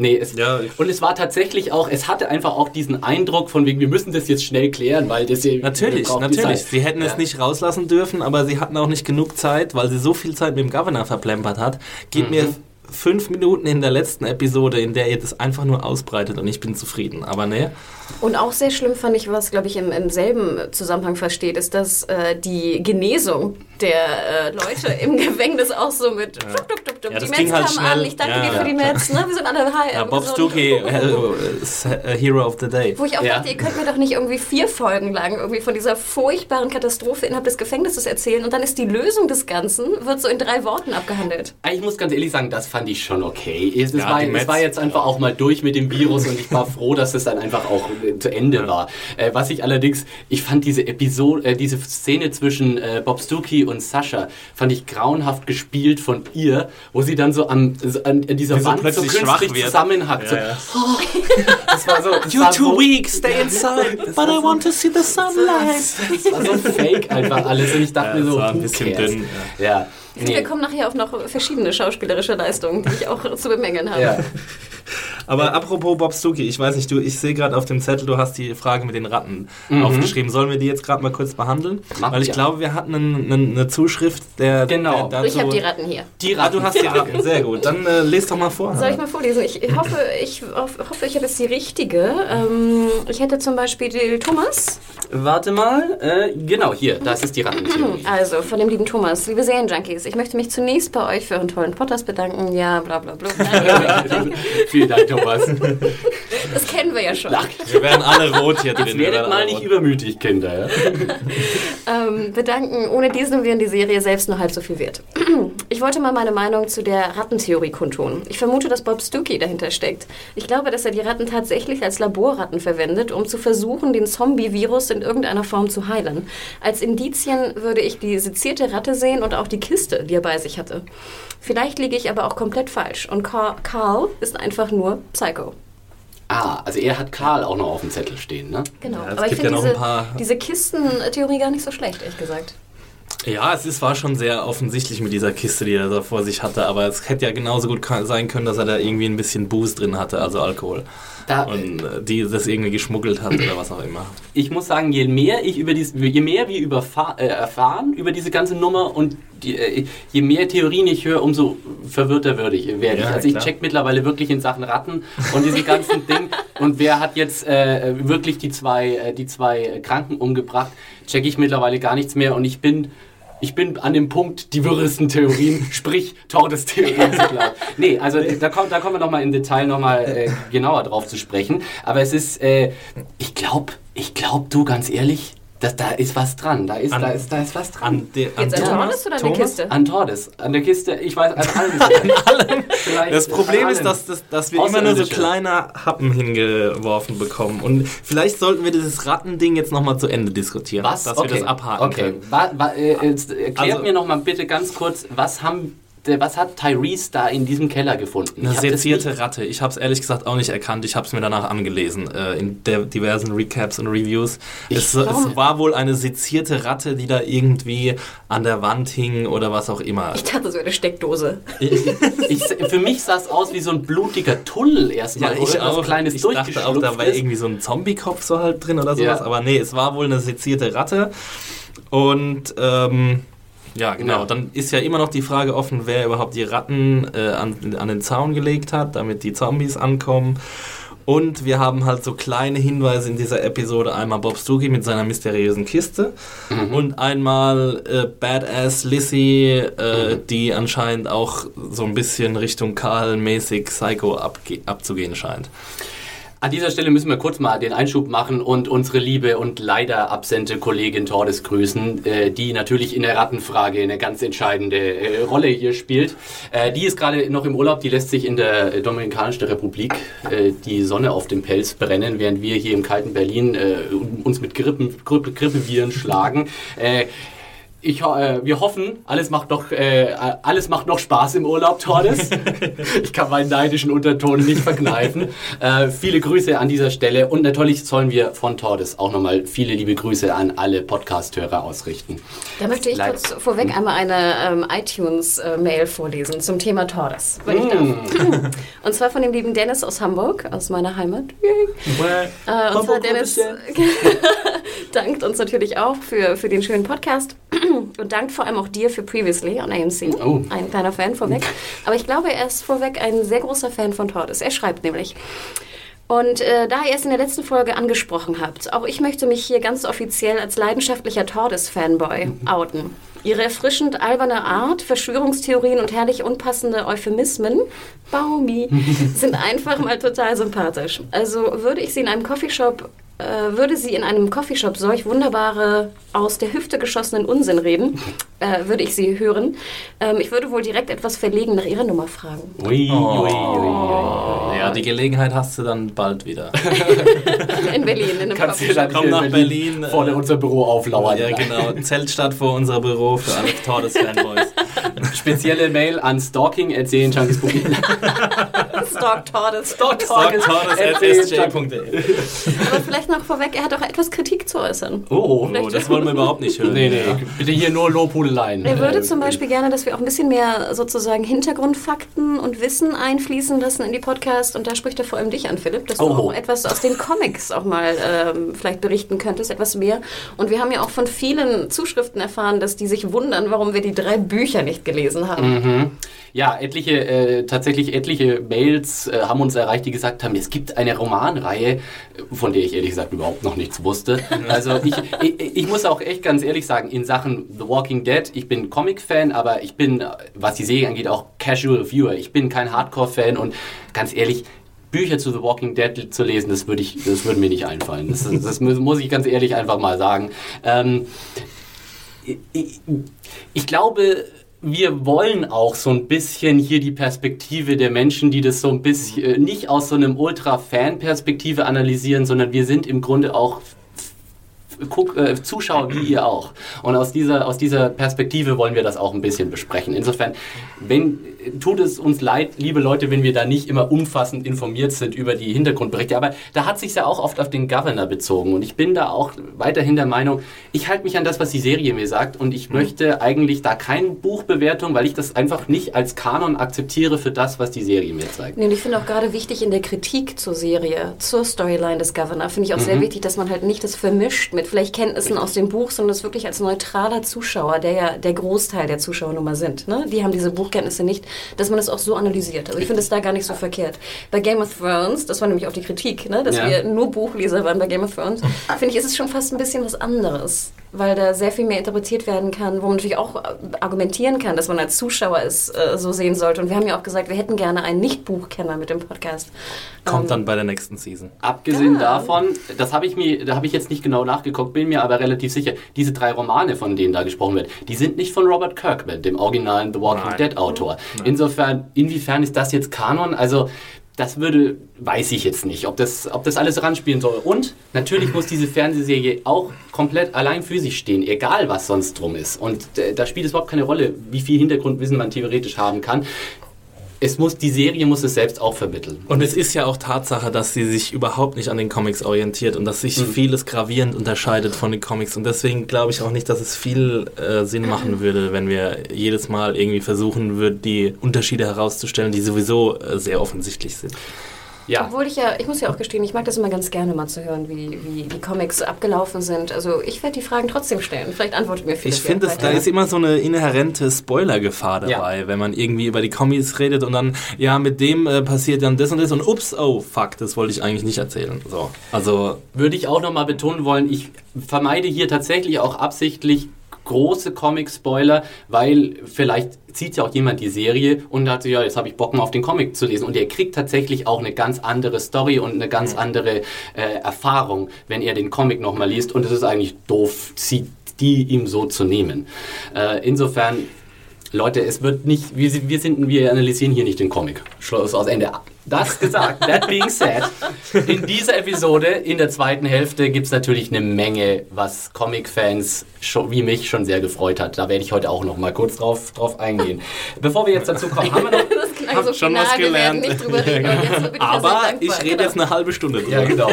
Nee, es, Ja, und es war tatsächlich auch, es hatte einfach auch diesen Eindruck von wegen, wir müssen das jetzt schnell klären, weil das hier- Natürlich, natürlich. Sie hätten es Ja. nicht rauslassen dürfen, aber sie hatten auch nicht genug Zeit, weil sie so viel Zeit mit dem Governor verplempert hat. Gib mir f- fünf Minuten in der letzten Episode, in der ihr das einfach nur ausbreitet und ich bin zufrieden. Aber ne, Und auch sehr schlimm fand ich, was, glaube ich, im, im selben Zusammenhang versteht, ist, dass äh, die Genesung der äh, Leute im Gefängnis auch so mit dup, dup, dup, dup. Ja, Die Mets halt kamen schnell. an, ich danke Ja, dir für ja. die Mets, ne? wir sind alle high. ja, Bob. Stuckey, äh, äh, Hero of the Day. Wo ich auch Ja. dachte, ihr könnt mir doch nicht irgendwie vier Folgen lang irgendwie von dieser furchtbaren Katastrophe innerhalb des Gefängnisses erzählen und dann ist die Lösung des Ganzen, wird so in drei Worten abgehandelt. Ich muss ganz ehrlich sagen, das fand ich schon okay. Es, es, Ja, war, es war jetzt einfach auch mal durch mit dem Virus und ich war froh, dass es dann einfach auch äh, zu Ende war. Äh, was ich allerdings, ich fand diese Episode, äh, diese Szene zwischen äh, Bob Stuckey und Sascha, fand ich grauenhaft gespielt von ihr, wo sie dann so an, so an dieser Wie so Wand so plötzlich künstlich schwach wird. zusammenhackt. so, Ja, ja. Das war so, das war so, weak, stay inside, but I want to see the sunlight. Das war so fake einfach alles und ich dachte Ja, mir das so, war ein bisschen dünn, Ja. Ich finde, Wir kommen nachher auf noch verschiedene schauspielerische Leistungen, die ich auch zu bemängeln habe. ja. Aber apropos Bob Stuckey, ich weiß nicht, du, ich sehe gerade auf dem Zettel, du hast die Frage mit den Ratten aufgeschrieben. Sollen wir die jetzt gerade mal kurz behandeln? Mach Weil ich ja. glaube, wir hatten einen- einen- eine Zuschrift, der, Genau. der dazu... Ich habe die Ratten hier. Die Ah, du hast die Ratten, sehr gut. Dann äh, lest doch mal vor. Soll ich mal vorlesen? Ich hoffe, ich hoffe, ich habe jetzt die richtige. Ähm, ich hätte zum Beispiel die Thomas. Warte mal, äh, genau, hier, das ist die Rattentheorie. Also, von dem lieben Thomas. Liebe Serienjunkies, ich möchte mich zunächst bei euch für euren tollen Podcast bedanken. Ja, bla bla bla. Vielen Dank, Thomas. Das kennen wir ja schon. Wir werden alle rot hier drin. Werdet mal nicht übermütig, Kinder. Ja? Ähm, bedanken. Ohne diesen wären die Serie selbst nur halb so viel wert. Ich wollte mal meine Meinung zu der Rattentheorie kundtun. Ich vermute, dass Bob Stuckey dahinter steckt. Ich glaube, dass er die Ratten tatsächlich als Laborratten verwendet, um zu versuchen, den Zombie-Virus in irgendeiner Form zu heilen. Als Indizien würde ich die sezierte Ratte sehen und auch die Kiste, die er bei sich hatte. Vielleicht liege ich aber auch komplett falsch und Carl, ist einfach nur Psycho. Ah, also er hat Karl auch noch auf dem Zettel stehen, ne? Genau. Ja, es aber ich gibt finde ja noch diese, ein paar- diese Kistentheorie gar nicht so schlecht, ehrlich gesagt. Ja, es ist, war schon sehr offensichtlich mit dieser Kiste, die er da vor sich hatte, aber es hätte ja genauso gut sein können, dass er da irgendwie ein bisschen Booze drin hatte, also Alkohol. Da, Und äh, die das irgendwie geschmuggelt hat oder was auch immer. ich muss sagen, je mehr ich über dies, je mehr wir über äh, erfahren über diese ganze Nummer und die, äh, je mehr Theorien ich höre, umso verwirrter werde ich. Also ich klar. check mittlerweile wirklich in Sachen Ratten und diese ganzen Dinge und wer hat jetzt äh, wirklich die zwei, äh, die zwei Kranken umgebracht, check ich mittlerweile gar nichts mehr und ich bin ich bin an dem Punkt, die wirresten Theorien, sprich Tordes-Theorien zu glauben. Nee, also da, kommt, da kommen wir nochmal im Detail nochmal äh, genauer drauf zu sprechen. Aber es ist, äh, ich glaube, ich glaube, du ganz ehrlich, das, da ist was dran. Da ist, An- da ist, da ist was dran. An de, an Jetzt an? Tordes oder an der? Kiste? An Tordes, an der Kiste, ich weiß, an allem. an allem. Das Problem ist, dass, dass, dass wir immer nur so kleine Happen hingeworfen bekommen. Und vielleicht sollten wir dieses Rattending jetzt nochmal zu Ende diskutieren. Was? Dass okay. wir das abhaken okay. können. Wa, äh, erklärt Also- mir noch mal bitte ganz kurz, was haben was hat Tyrese da in diesem Keller gefunden? Eine Ich sezierte Ratte. Ich habe es ehrlich gesagt auch nicht erkannt. Ich habe es mir danach angelesen äh, in diversen Recaps und Reviews. Es, es war wohl eine sezierte Ratte, die da irgendwie an der Wand hing oder was auch immer. Ich dachte, das wäre eine Steckdose. Ich, für mich sah es aus wie so ein blutiger Tunnel erstmal. Ja, ich auch. Kleines ich dachte auch, da war ist. irgendwie so ein Zombie-Kopf so halt drin oder sowas. Ja. Aber nee, es war wohl eine sezierte Ratte. Und ähm, ja, genau. Ja. Dann ist ja immer noch die Frage offen, wer überhaupt die Ratten äh, an, an den Zaun gelegt hat, damit die Zombies ankommen. Und wir haben halt so kleine Hinweise in dieser Episode. Einmal Bob Stuckey mit seiner mysteriösen Kiste und einmal äh, Badass Lissy, äh, die anscheinend auch so ein bisschen Richtung Karl-mäßig Psycho abzugehen scheint. An dieser Stelle müssen wir kurz mal den Einschub machen und unsere liebe und leider absente Kollegin Tordes grüßen, äh, die natürlich in der Rattenfrage eine ganz entscheidende äh, Rolle hier spielt. Äh, die ist gerade noch im Urlaub, die lässt sich in der Dominikanischen Republik äh, die Sonne auf dem Pelz brennen, während wir hier im kalten Berlin äh, uns mit Grippen, Grippe, Grippeviren schlagen. Äh, ich, äh, wir hoffen, alles macht noch, äh, alles macht noch Spaß im Urlaub, Tordes. ich kann meinen neidischen Unterton nicht verkneifen. Äh, viele Grüße an dieser Stelle und natürlich sollen wir von Tordes auch nochmal viele liebe Grüße an alle Podcast-Hörer ausrichten. Da möchte ich Leid- kurz vorweg einmal eine ähm, iTunes-Mail vorlesen zum Thema Torres, wenn ich Mm. darf. Und zwar von dem lieben Dennis aus Hamburg, aus meiner Heimat. Äh, und zwar Dennis dankt uns natürlich auch für, für den schönen Podcast und dankt vor allem auch dir für Previously on AMC. Oh. Ein kleiner Fan vorweg. Aber ich glaube, er ist vorweg ein sehr großer Fan von Tordes. Er schreibt nämlich. Und äh, da ihr es in der letzten Folge angesprochen habt, auch ich möchte mich hier ganz offiziell als leidenschaftlicher Tordes-Fanboy outen. Ihre erfrischend alberne Art, Verschwörungstheorien und herrlich unpassende Euphemismen, Baumi, sind einfach mal total sympathisch. Also würde ich sie in einem Coffeeshop äh, würde sie in einem Coffeeshop solch wunderbare, aus der Hüfte geschossenen Unsinn reden, äh, würde ich sie hören. Ähm, ich würde wohl direkt etwas verlegen nach ihrer Nummer fragen. Ui, ui, ui, ui. Ja, die Gelegenheit hast du dann bald wieder. In Berlin, in einem Kannst du Coffeeshop. dann Komm nach Berlin, vor äh, unser Büro auflauern. Ja, genau. Zeltstadt vor unser Büro für alle Tordes-Fanboys. Spezielle Mail an stalking.junkies.de. Stalk Tordes. Tordes.sj.de Aber vielleicht noch vorweg, er hat auch etwas Kritik zu äußern. Oh, Oh, das wollen wir überhaupt nicht hören. nee, nee, bitte hier nur Lobhudeleien. Er würde Äh, zum Beispiel gerne, dass wir auch ein bisschen mehr sozusagen Hintergrundfakten und Wissen einfließen lassen in die Podcast. Und da spricht er vor allem dich an, Philipp, dass du Oh. auch etwas aus den Comics auch mal ähm, vielleicht berichten könntest, etwas mehr. Und wir haben ja auch von vielen Zuschriften erfahren, dass die sich wundern, warum wir die drei Bücher nicht gelesen haben. Ja, etliche, äh, tatsächlich etliche Mails äh, haben uns erreicht, die gesagt haben, es gibt eine Romanreihe, von der ich ehrlich gesagt überhaupt noch nichts wusste. Also ich, ich, ich muss auch echt ganz ehrlich sagen, in Sachen The Walking Dead, ich bin Comic-Fan, aber ich bin, was die Serie angeht, auch Casual Viewer. Ich bin kein Hardcore-Fan und ganz ehrlich, Bücher zu The Walking Dead zu lesen, das würde ich, das würde mir nicht einfallen. Das, das muss muss ich ganz ehrlich einfach mal sagen. Ähm, ich, ich glaube, wir wollen auch so ein bisschen hier die Perspektive der Menschen, die das so ein bisschen äh, nicht aus so einem Ultra-Fan-Perspektive analysieren, sondern wir sind im Grunde auch Guck, äh, Zuschauer wie ihr auch. Und aus dieser, aus dieser Perspektive wollen wir das auch ein bisschen besprechen. Insofern, wenn, tut es uns leid, liebe Leute, wenn wir da nicht immer umfassend informiert sind über die Hintergrundberichte. Aber da hat sich ja auch oft auf den Governor bezogen. Und ich bin da auch weiterhin der Meinung, ich halte mich an das, was die Serie mir sagt. Und ich möchte eigentlich da keine Buchbewertung, weil ich das einfach nicht als Kanon akzeptiere für das, was die Serie mir zeigt. Nee, und ich finde auch gerade wichtig in der Kritik zur Serie, zur Storyline des Governor, finde ich auch Mhm. sehr wichtig, dass man halt nicht das vermischt mit vielleicht Kenntnissen aus dem Buch, sondern das wirklich als neutraler Zuschauer, der ja der Großteil der Zuschauer nun mal sind. Ne? Die haben diese Buchkenntnisse nicht, dass man das auch so analysiert. Also ich finde es da gar nicht so verkehrt. Bei Game of Thrones, das war nämlich auch die Kritik, ne? dass Ja. wir nur Buchleser waren bei Game of Thrones, finde ich, ist es schon fast ein bisschen was anderes. Weil da sehr viel mehr interpretiert werden kann, wo man natürlich auch äh, argumentieren kann, dass man als Zuschauer es äh, so sehen sollte. Und wir haben ja auch gesagt, wir hätten gerne einen Nicht-Buchkenner mit dem Podcast. Kommt Ähm, dann bei der nächsten Season. Abgesehen Ja. davon, das habe ich mir, da habe ich jetzt nicht genau nachgeguckt, bin mir aber relativ sicher, diese drei Romane, von denen da gesprochen wird, die sind nicht von Robert Kirkman, dem originalen The Walking Nein. Dead Autor. Insofern, inwiefern ist das jetzt Kanon? Also das würde, weiß ich jetzt nicht, ob das, ob das alles ranspielen soll. Und natürlich muss diese Fernsehserie auch komplett allein für sich stehen, egal was sonst drum ist. Und äh, da spielt es überhaupt keine Rolle, wie viel Hintergrundwissen man theoretisch haben kann. Es muss, die Serie muss es selbst auch vermitteln. Und es ist ja auch Tatsache, dass sie sich überhaupt nicht an den Comics orientiert und dass sich vieles gravierend unterscheidet von den Comics. Und deswegen glaube ich auch nicht, dass es viel äh, Sinn machen würde, wenn wir jedes Mal irgendwie versuchen würden, die Unterschiede herauszustellen, die sowieso äh, sehr offensichtlich sind. Ja. Obwohl ich ja, ich muss ja auch gestehen, ich mag das immer ganz gerne mal zu hören, wie, wie die Comics abgelaufen sind. Also ich werde die Fragen trotzdem stellen. Vielleicht antwortet mir Philipp Ich finde, ja es- da ist immer so eine inhärente Spoilergefahr dabei, wenn man irgendwie über die Comics redet und dann, ja, mit dem äh, passiert dann das und das und ups, oh, fuck, das wollte ich eigentlich nicht erzählen. So, also würde ich auch nochmal betonen wollen, ich vermeide hier tatsächlich auch absichtlich große Comic-Spoiler, weil vielleicht zieht ja auch jemand die Serie und hat sich, ja, jetzt habe ich Bock mal auf den Comic zu lesen. Und er kriegt tatsächlich auch eine ganz andere Story und eine ganz andere äh, Erfahrung, wenn er den Comic nochmal liest. Und es ist eigentlich doof, sie, die ihm so zu nehmen. Äh, insofern, Leute, es wird nicht, wir, wir, sind, wir analysieren hier nicht den Comic. Schluss aus Ende. Das gesagt, that being said, in dieser Episode, in der zweiten Hälfte, gibt es natürlich eine Menge, was Comic-Fans schon, wie mich schon sehr gefreut hat. Da werde ich heute auch noch mal kurz drauf, drauf eingehen. Bevor wir jetzt dazu kommen, haben wir noch... das klang Hab so schon final, was wir werden gelernt. nicht drüber reden. Ich Aber ich rede Genau. jetzt eine halbe Stunde drüber. Ja, genau.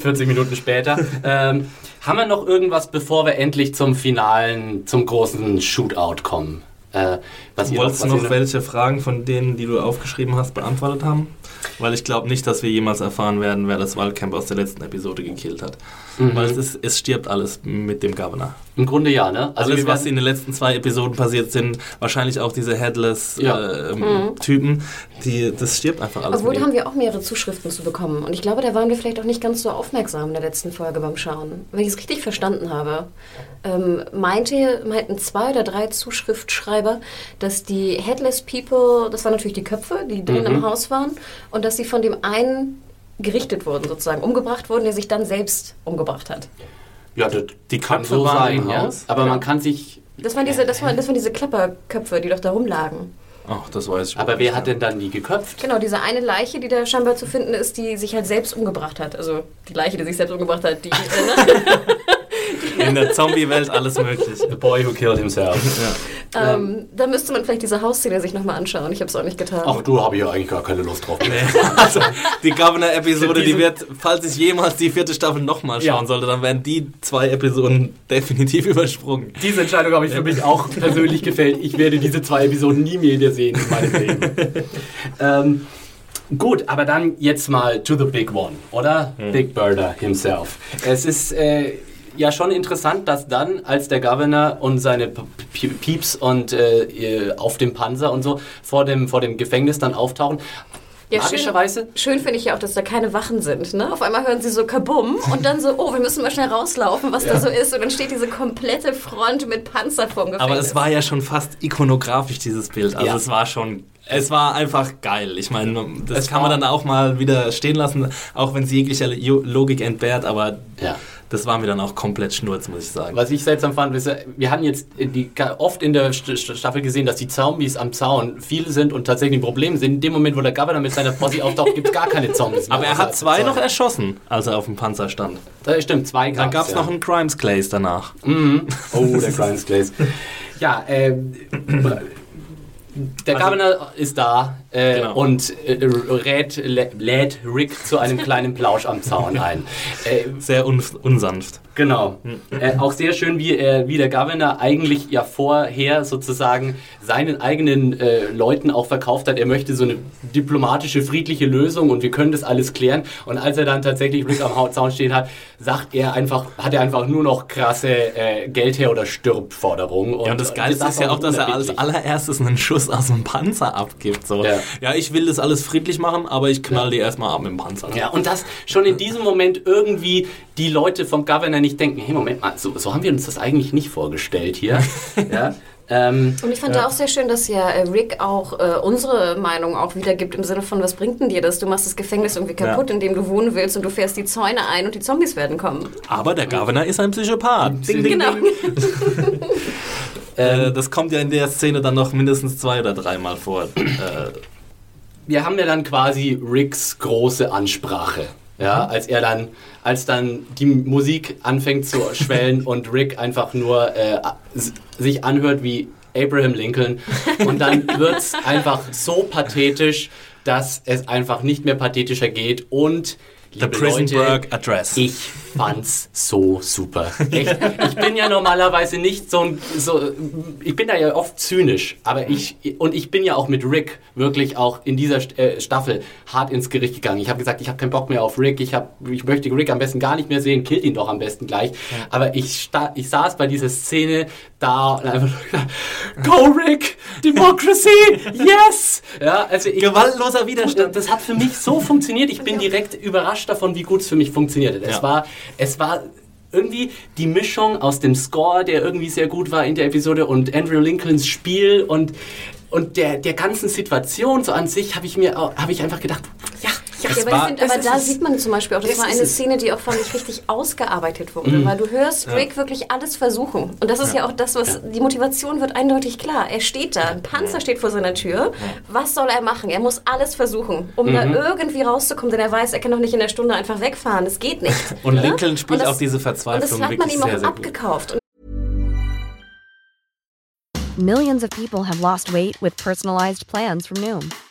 40 Minuten später. Ähm, haben wir noch irgendwas, bevor wir endlich zum finalen, zum großen Shootout kommen? Äh, was Wolltest du was noch ihr welche Fragen von denen, die du aufgeschrieben hast, beantwortet haben? Weil ich glaube nicht, dass wir jemals erfahren werden, wer das Waldcamp aus der letzten Episode gekillt hat. Mhm. Weil es, ist, es stirbt alles mit dem Governor. Im Grunde ja, ne? Also Alles, was in den letzten zwei Episoden passiert sind, wahrscheinlich auch diese Ja. Headless-Typen, die, das stirbt einfach alles. Obwohl, haben wir auch mehrere Zuschriften zu bekommen. Und ich glaube, da waren wir vielleicht auch nicht ganz so aufmerksam in der letzten Folge beim Schauen. Wenn ich es richtig verstanden habe, ähm, meinte, meinten zwei oder drei Zuschriftschreiber, dass die Headless People, das waren natürlich die Köpfe, die drin im Haus waren, und dass sie von dem einen gerichtet wurden, sozusagen, umgebracht wurden, der sich dann selbst umgebracht hat. Ja, das Die kann Köpfe so waren sein, im ja. Haus? Aber man kann sich. Das waren diese, das waren, das waren diese Klepperköpfe, die doch da rumlagen. Ach, das weiß ich Aber wer hat denn dann die geköpft? Genau, diese eine Leiche, die da scheinbar zu finden ist, die sich halt selbst umgebracht hat. Also die Leiche, die sich selbst umgebracht hat, die. In der Zombie-Welt alles möglich. The boy who killed himself. ähm, da müsste man vielleicht diese Hausszene sich nochmal anschauen. Ich habe es auch nicht getan. Ach, du habe ich ja eigentlich gar keine Lust drauf. Also, die Governor-Episode, die wird, falls ich jemals die vierte Staffel nochmal schauen Ja. sollte, dann werden die zwei Episoden definitiv übersprungen. Diese Entscheidung habe ich für mich auch persönlich gefällt. Ich werde diese zwei Episoden nie mehr wieder sehen in meinem Leben. ähm, gut, aber dann jetzt mal to the big one, oder? Big Birder himself. Es ist äh, ja schon interessant, dass dann, als der Governor und seine Pieps und äh, ihr- auf dem Panzer und so vor dem, vor dem Gefängnis dann auftauchen, Ja, magischerweise Schön, schön finde ich ja auch, dass da keine Wachen sind. Ne? Auf einmal hören sie so Kabum und dann so, oh, wir müssen mal schnell rauslaufen, was da so ist. Und dann steht diese komplette Front mit Panzer vorm Gefängnis. Aber es war ja schon fast ikonografisch, dieses Bild. Also Ja. es war schon, es war einfach geil. Ich meine, das Es kann man dann auch mal wieder stehen lassen, auch wenn es jeglicher Logik entbehrt, aber Ja. Das war mir dann auch komplett Schnurz, muss ich sagen. Was ich seltsam fand, ist, wir hatten jetzt die, oft in der St- St- Staffel gesehen, dass die Zombies am Zaun viele sind und tatsächlich ein Problem sind. In dem Moment, wo der Governor mit seiner Posse auftaucht, gibt es gar keine Zombies mehr. Aber er hat zwei Zaun. noch erschossen, als er auf dem Panzer stand. Das stimmt, zwei Dann gab gab's, es ja. noch einen Crimes Clays danach. Oh, der Grimes Glaze. ja, ähm, der Also- Governor ist da äh, Genau. und äh, rät, lä- lädt Rick zu einem kleinen Plausch am Zaun ein. Äh, Sehr un unsanft. Genau. Äh, auch sehr schön, wie, äh, wie der Governor eigentlich ja vorher sozusagen seinen eigenen äh, Leuten auch verkauft hat. Er möchte so eine diplomatische, friedliche Lösung und wir können das alles klären. Und als er dann tatsächlich Rick am Zaun stehen hat, sagt er einfach, hat er einfach nur noch krasse Geld her oder stirb Forderungen. Ja, und das Geilste ist ja auch, dass er als allererstes einen Schuss aus dem Panzer abgibt. So. Ja. Ja, ich will das alles friedlich machen, aber ich knall die erstmal ab mit dem Panzer. Ja, und dass schon in diesem Moment irgendwie die Leute vom Governor nicht denken, hey, Moment mal, so, so haben wir uns das eigentlich nicht vorgestellt hier. ja. Ähm, Und ich fand ja. auch sehr schön, dass ja äh, Rick auch äh, unsere Meinung auch wiedergibt im Sinne von, was bringt denn dir das? Du machst das Gefängnis irgendwie kaputt, Ja. in dem du wohnen willst und du fährst die Zäune ein und die Zombies werden kommen. Aber der Governor ist ein Psychopath. Ding, ding, Genau. ding. Äh, das kommt ja in der Szene dann noch mindestens zwei oder dreimal vor. Äh, wir haben ja dann quasi Ricks große Ansprache. Ja, als er dann, als dann die Musik anfängt zu schwellen und Rick einfach nur äh, sich anhört wie Abraham Lincoln und dann wird's einfach so pathetisch, dass es einfach nicht mehr pathetischer geht und The liebe Prisenberg Leute, Address. ich fand's so super. Echt, ich bin ja normalerweise nicht so ein, so, ich bin da ja oft zynisch, aber ich, und ich bin ja auch mit Rick wirklich auch in dieser äh, Staffel hart ins Gericht gegangen. Ich habe gesagt, ich habe keinen Bock mehr auf Rick, ich, hab, ich möchte Rick am besten gar nicht mehr sehen, killt ihn doch am besten gleich. Aber ich, ich saß bei dieser Szene da und einfach Go Rick! Democracy! Yes! Ja, also ich, Gewaltloser Widerstand. das hat für mich so funktioniert. Ich bin direkt überrascht davon, wie gut es für mich funktioniert hat. Es Ja. war, es war irgendwie die Mischung aus dem Score, der irgendwie sehr gut war in der Episode und Andrew Lincolns Spiel und und der, der ganzen Situation so an sich habe ich mir habe ich einfach gedacht, ja, ja, Ja, aber, war- das aber da sieht man zum Beispiel auch, das, Das war eine. Szene, die auch, fand ich, richtig ausgearbeitet wurde, weil du hörst Rick wirklich alles versuchen. Und das ist ja, auch das, was, die Motivation wird eindeutig klar. Er steht da, ein Panzer steht vor seiner Tür. Was soll er machen? Er muss alles versuchen, um da irgendwie rauszukommen, denn er weiß, er kann doch nicht in der Stunde einfach wegfahren. Das geht nicht. Und? Lincoln spielt Und das- auch diese Und das Verzweiflung hat man ihm auch sehr, sehr abgekauft. Und Millions of people have lost weight with personalized plans from Noom,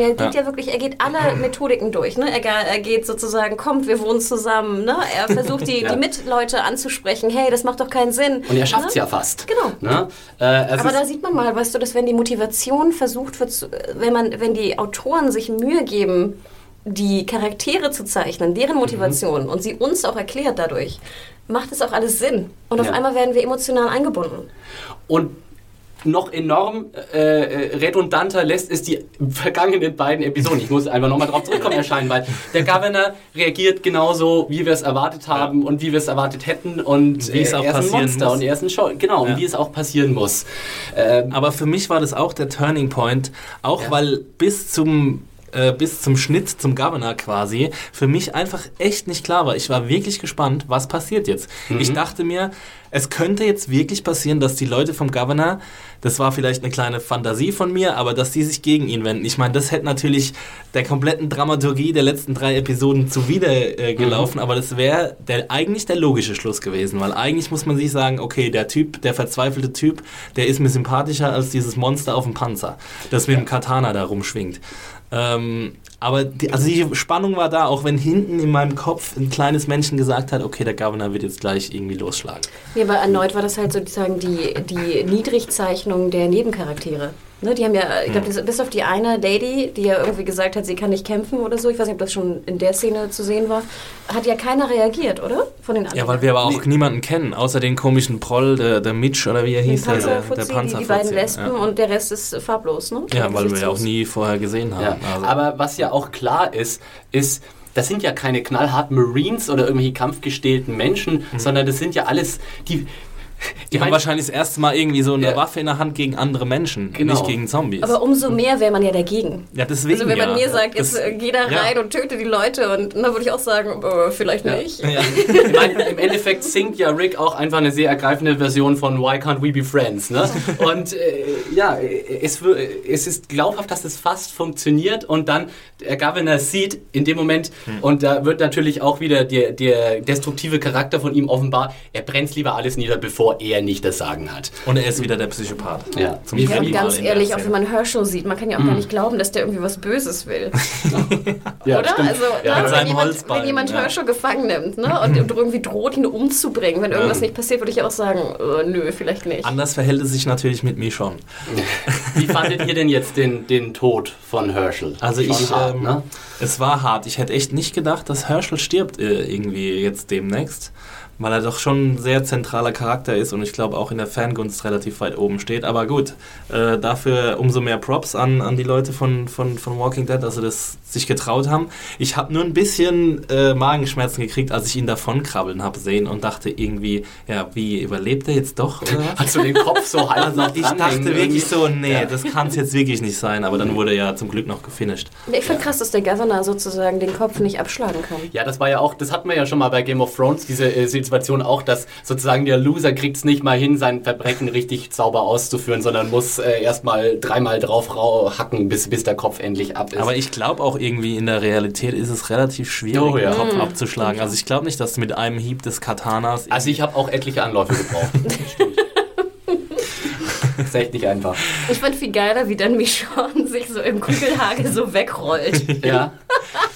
Er geht ja. wirklich, er geht alle Methodiken durch. Ne? Er, er geht sozusagen, kommt, wir wohnen zusammen. Ne? Er versucht die, Ja. die Mitleute anzusprechen. Hey, das macht doch keinen Sinn. und er schafft's ne? ja fast. Genau. Ne? Äh, es Aber da sieht man mal, weißt du, dass wenn die Motivation versucht wird, wenn man, wenn die Autoren sich Mühe geben, die Charaktere zu zeichnen, deren Mhm. Motivation und sie uns auch erklärt dadurch, macht es auch alles Sinn. Und auf Ja. einmal werden wir emotional eingebunden. Und noch enorm äh, äh, redundanter lässt es die vergangenen beiden Episoden. Ich muss einfach nochmal drauf zurückkommen erscheinen, weil der Governor reagiert genauso, wie wir es erwartet haben und wie wir es erwartet hätten und Wie es auch er ist ein passieren Monster muss. und er ist ein Show. Genau, Ja. und wie es auch passieren muss. Ähm, Aber für mich war das auch der Turning Point, auch Ja. weil bis zum äh, bis zum Schnitt zum Governor quasi für mich einfach echt nicht klar war. Ich war wirklich gespannt, was passiert jetzt. Ich dachte mir, es könnte jetzt wirklich passieren, dass die Leute vom Governor, das war vielleicht eine kleine Fantasie von mir, aber dass die sich gegen ihn wenden. Ich meine, das hätte natürlich der kompletten Dramaturgie der letzten drei Episoden zuwider äh, gelaufen, aber das wäre der, eigentlich der logische Schluss gewesen, weil eigentlich muss man sich sagen, okay, der Typ, der verzweifelte Typ, der ist mir sympathischer als dieses Monster auf dem Panzer, das mit dem Katana da rumschwingt. Ähm, aber die, also die Spannung war da, auch wenn hinten in meinem Kopf ein kleines Männchen gesagt hat, okay, der Governor wird jetzt gleich irgendwie losschlagen. Nee, aber erneut war das halt sozusagen die, die Niedrigzeichnung der Nebencharaktere. Ne, die haben ja, ich Hm. glaube, bis auf die eine Lady, die ja irgendwie gesagt hat, sie kann nicht kämpfen oder so, ich weiß nicht, ob das schon in der Szene zu sehen war, hat ja keiner reagiert, oder? Von den anderen. Ja, weil wir aber auch niemanden kennen, außer den komischen Proll, der, der Mitch oder wie er den hieß, der, der, der Panzerfuzzi, die, die beiden Lesben ja. und der Rest ist farblos, ne? ja, weil wir ja auch nie vorher gesehen haben. Ja, Also, aber was ja auch klar ist, ist, das sind ja keine knallharten Marines oder irgendwelche kampfgestählten Menschen, sondern das sind ja alles die. Die ich haben wahrscheinlich das erste Mal irgendwie so eine Ja. Waffe in der Hand gegen andere Menschen, Genau. nicht gegen Zombies. Aber umso mehr wäre man ja dagegen. ja, deswegen Also wenn man ja. mir sagt, jetzt Das- äh, geh da ja. rein und töte die Leute und dann würde ich auch sagen, äh, vielleicht nicht. Ja. Ich meine, im Endeffekt singt ja Rick auch einfach eine sehr ergreifende Version von Why Can't We Be Friends, ne? Und äh, ja, es, es ist glaubhaft, dass es fast funktioniert und dann der Governor sieht in dem Moment, und da wird natürlich auch wieder der, der destruktive Charakter von ihm offenbar, er brennt lieber alles nieder, bevor er nicht das Sagen hat. Und er ist wieder der Psychopath. Ja. Zum Wie Ja, und ganz ehrlich, auch wenn man Herschel sieht, man kann ja auch gar nicht glauben, dass der irgendwie was Böses will. Ja, Oder? stimmt. Also, Ja, ne, mit wenn, jemand, wenn jemand ja. Herschel gefangen nimmt ne, und, und irgendwie droht, ihn umzubringen, wenn irgendwas nicht passiert, würde ich auch sagen, äh, nö, vielleicht nicht. Anders verhält es sich natürlich mit mir schon. Wie fandet ihr denn jetzt den, den Tod von Herschel? Also Schon ich, hart, ähm, ne? es war hart. Ich hätte echt nicht gedacht, dass Herschel stirbt äh, irgendwie jetzt demnächst, weil er doch schon ein sehr zentraler Charakter ist und ich glaube auch in der Fangunst relativ weit oben steht. Aber gut, äh, dafür umso mehr Props an, an die Leute von, von, von Walking Dead, also das sich getraut haben. Ich habe nur ein bisschen äh, Magenschmerzen gekriegt, als ich ihn davon krabbeln habe sehen und dachte irgendwie, ja, wie überlebt er jetzt doch? Oder? Hast du den Kopf so halb Also ich dachte wirklich irgendwie? so, nee, Ja. das kann es jetzt wirklich nicht sein, aber dann wurde er ja zum Glück noch gefinisht. Ich finde krass, dass der Governor sozusagen den Kopf nicht abschlagen kann. Ja, das war ja auch, das hatten wir ja schon mal bei Game of Thrones, diese äh, Situation auch, dass sozusagen der Loser kriegt es nicht mal hin, sein Verbrechen richtig sauber auszuführen, sondern muss äh, erstmal dreimal drauf rau- hacken, bis, bis der Kopf endlich ab ist. Aber ich glaube auch irgendwie in der Realität ist es relativ schwierig, Oh ja. den Kopf abzuschlagen. Also ich glaube nicht, dass du mit einem Hieb des Katanas... also ich habe auch etliche Anläufe gebraucht. Ist echt nicht einfach. Ich fand viel geiler, wie dann Michonne sich so im Kugelhagel so wegrollt. Ja.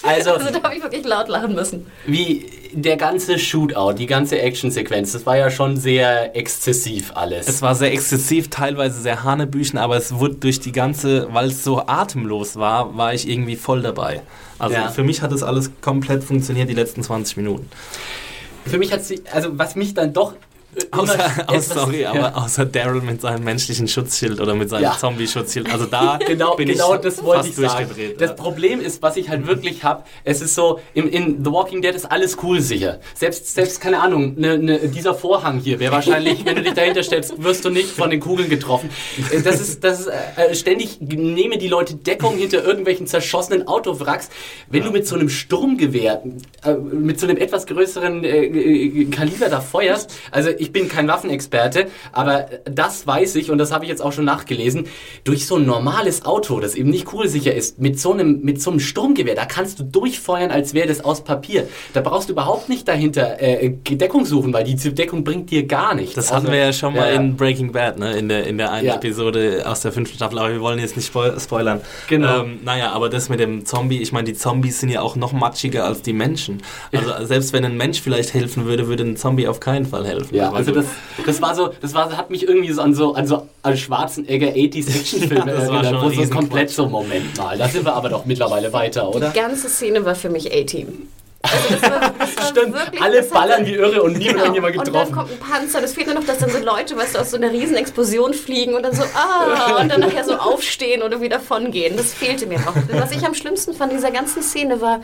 Also, Also da habe ich wirklich laut lachen müssen. wie der ganze Shootout, die ganze Actionsequenz, das war ja schon sehr exzessiv alles. es war sehr exzessiv, teilweise sehr hanebüchen, aber es wurde durch die ganze, weil es so atemlos war, war ich irgendwie voll dabei. Also Ja. für mich hat das alles komplett funktioniert, die letzten 20 Minuten. Für mich hat sie, also was mich dann doch äh, Außer, etwas- sorry, ja. aber außer Daryl mit seinem menschlichen Schutzschild oder mit seinem Ja. Zombie-Schutzschild. Also da genau, bin genau ich das wollte ich sagen. Das ja. Problem ist, was ich halt wirklich habe, es ist so, im, in The Walking Dead ist alles cool sicher. Selbst, selbst keine Ahnung, ne, ne, dieser Vorhang hier wäre wahrscheinlich, wenn du dich dahinter stellst, wirst du nicht von den Kugeln getroffen. Äh, Das ist, das ist äh, ständig nehmen die Leute Deckung hinter irgendwelchen zerschossenen Autowracks. Wenn du mit so einem Sturmgewehr, äh, mit so einem etwas größeren äh, äh, Kaliber da feuerst, also ich bin kein Waffenexperte, aber das weiß ich und das habe ich jetzt auch schon nachgelesen, durch so ein normales Auto, das eben nicht kugelsicher ist, mit so einem, mit so einem Sturmgewehr, da kannst du durchfeuern, als wäre das aus Papier. Da brauchst du überhaupt nicht dahinter äh, Deckung suchen, weil die Deckung bringt dir gar nichts. Das Also, hatten wir ja schon mal ja, in Breaking Bad, ne? in, der, in der einen Ja. Episode aus der fünften Staffel, aber wir wollen jetzt nicht spoil spoilern. Genau. Ähm, naja, aber das mit dem Zombie, ich meine, die Zombies sind ja auch noch matschiger als die Menschen. Also selbst wenn ein Mensch vielleicht helfen würde, würde ein Zombie auf keinen Fall helfen. Ja, Also du- das, das war so, das war, hat mich irgendwie so an so, an so an Schwarzenegger 80s Actionfilme Ja, das war erinnert, schon wo so komplett so, Moment mal, da sind wir aber doch mittlerweile weiter, oder? Die ganze Szene war für mich A-Team. Also das war, das war Stimmt, wirklich, alle ballern wie irre und nie wird Genau. irgendjemand Und dann getroffen. kommt ein Panzer. Das fehlt nur noch, dass dann so Leute, weißt du, aus so einer riesen Explosion fliegen und dann so, ah, und dann nachher so aufstehen oder wieder davon gehen. Das fehlte mir noch. Was ich am schlimmsten fand in dieser ganzen Szene war,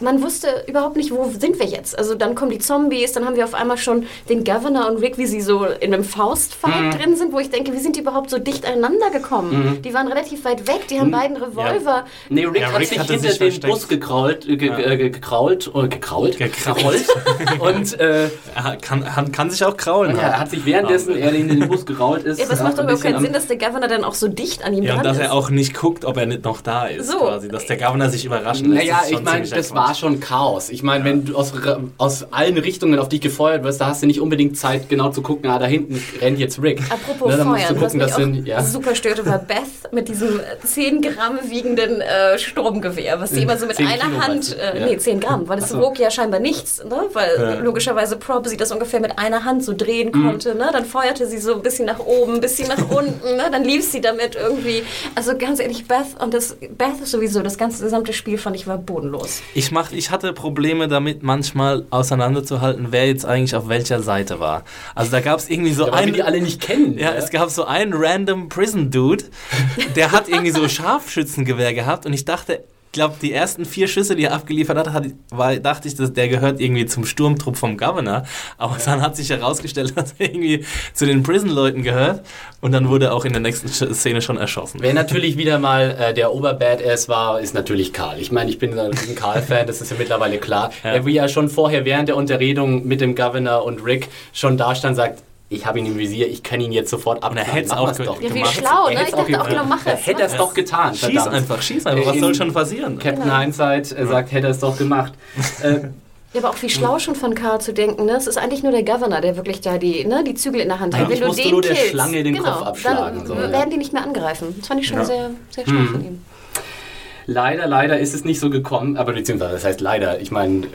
man wusste überhaupt nicht, wo sind wir jetzt. Also dann kommen die Zombies, dann haben wir auf einmal schon den Governor und Rick, wie sie so in einem Faustfight Mhm. drin sind, wo ich denke, wie sind die überhaupt so dicht aneinander gekommen? Die waren relativ weit weg, die haben beiden Revolver. Nee, Rick Ja, hat Rick sich hatte hinter sich den. Bus gekrault, äh, ge, äh, ge- gekrault, oder gekrault, Gekrault. und äh, Er kann, kann, kann sich auch kraulen. er hat sich währenddessen, er in den Bus gerault ist, Ja, was auch macht doch überhaupt keinen Sinn, dass der Governor dann auch so dicht an ihm Ja, dran und dass ist. er auch nicht guckt, ob er nicht noch da ist, So. quasi. Dass der Governor sich überraschen lässt. Naja, ist ich meine, das Quatsch. war schon Chaos. Ich meine, wenn du aus, aus allen Richtungen auf dich gefeuert wirst, da hast du nicht unbedingt Zeit, genau zu gucken, ah, da hinten rennt jetzt Rick. Apropos Ne, dann musst Feuern, du was gucken, mich dass auch sind, ja. super störte, war Beth mit diesem äh, 10 Gramm wiegenden äh, Sturmgewehr, was sie immer so mit 10 einer Kilo, Hand, äh, Ja. nee, 10 Gramm, weil es so. wog ja scheinbar nichts, ne? weil Ja. logischerweise Prop sie das ungefähr mit einer Hand so drehen Mhm. konnte, ne? dann feuerte sie so ein bisschen nach oben, ein bisschen nach unten, ne? dann lief sie damit irgendwie, also ganz ehrlich, Beth und das, Beth ist sowieso, das ganze gesamte Spiel fand ich war bodenlos. Ich, mach, ich hatte Probleme damit, manchmal auseinanderzuhalten, wer jetzt eigentlich auf welcher Seite war. Also da gab es irgendwie so Ja, einen. die alle nicht kennen. Ja, ne? es gab so einen random Prison Dude, der hat irgendwie so Scharfschützengewehr gehabt und ich dachte, glaube, die ersten vier Schüsse, die er abgeliefert hat, hat war, dachte ich, dass der gehört irgendwie zum Sturmtrupp vom Governor. Aber dann hat sich herausgestellt, dass er irgendwie zu den Prison-Leuten gehört und dann wurde er auch in der nächsten Szene schon erschossen. Wer natürlich wieder mal äh, der Oberbadass war, ist natürlich Karl. Ich meine, ich bin ein Karl-Fan, das ist ja mittlerweile klar. Ja. Er wie ja schon vorher während der Unterredung mit dem Governor und Rick schon da stand, sagt, ich habe ihn im Visier, ich kann ihn jetzt sofort ab. Er hätte es auch ge- Ja, wie gemacht. schlau, Er ne? hätt's Ich auch dachte auch, gemacht. genau, mach Er es. hätte mach es doch getan. Schieß verdammt. einfach, schieß einfach. Was In- soll schon passieren? Captain Hindsight äh, sagt, hätte er es doch gemacht. äh, Ja, aber auch wie schlau schon von Carl zu denken, ne? Es ist eigentlich nur der Governor, der wirklich da die, ne, die Zügel in der Hand hat. Eigentlich Wenn du musst du den nur der killst, Schlange den genau, Kopf abschlagen, Dann so, ja. werden die nicht mehr angreifen. Das fand ich schon Ja. sehr, sehr schlau von ihm. Leider, leider ist es nicht so gekommen, aber beziehungsweise, das heißt leider, ich meine... äh,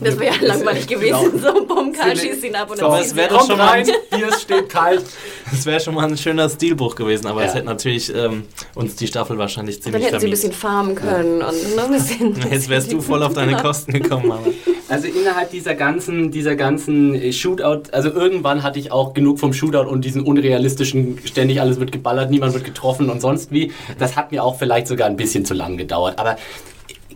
Das wäre ja langweilig gewesen. Genau. So, Karl Sind- schießt ihn ab und So, dann es ziehen wär sie doch schon mal- rein, Bier steht kalt. Das wäre schon mal ein schöner Stilbruch gewesen, aber es Ja. hätte natürlich ähm, uns die Staffel wahrscheinlich Dann ziemlich hätten sie ein bisschen farmen können und ne, ein bisschen. Jetzt wärst du voll auf deine Kosten gekommen. Aber. Also innerhalb dieser ganzen, dieser ganzen äh, Shootout, also irgendwann hatte ich auch genug vom Shootout und diesen unrealistischen, ständig alles wird geballert, niemand wird getroffen und sonst wie. Das hat mir auch vielleicht sogar ein bisschen zu lang gedauert. Aber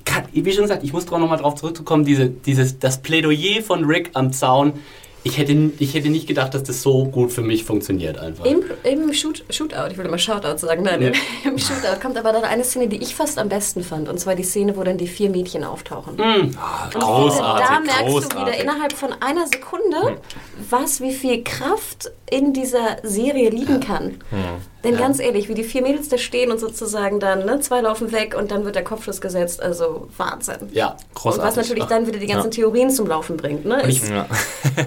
kann, wie schon gesagt, ich muss doch nochmal drauf zurückkommen, diese, dieses, das Plädoyer von Rick am Zaun. Ich hätte, ich hätte nicht gedacht, dass das so gut für mich funktioniert einfach. Im, im Shoot, Shootout, ich will immer Shoutout sagen, nein, Ja. im Shootout kommt aber dann eine Szene, die ich fast am besten fand. Und zwar die Szene, wo dann die vier Mädchen auftauchen. Und Großartig, da merkst du großartig. wieder innerhalb von einer Sekunde, was, wie viel Kraft in dieser Serie liegen kann. Denn ganz ehrlich, wie die vier Mädels da stehen und sozusagen dann, ne, zwei laufen weg und dann wird der Kopfschuss gesetzt, also Wahnsinn. Ja, Und Großartig. was natürlich Ach, dann wieder die ganzen ja. Theorien zum Laufen bringt. Ne? Ja.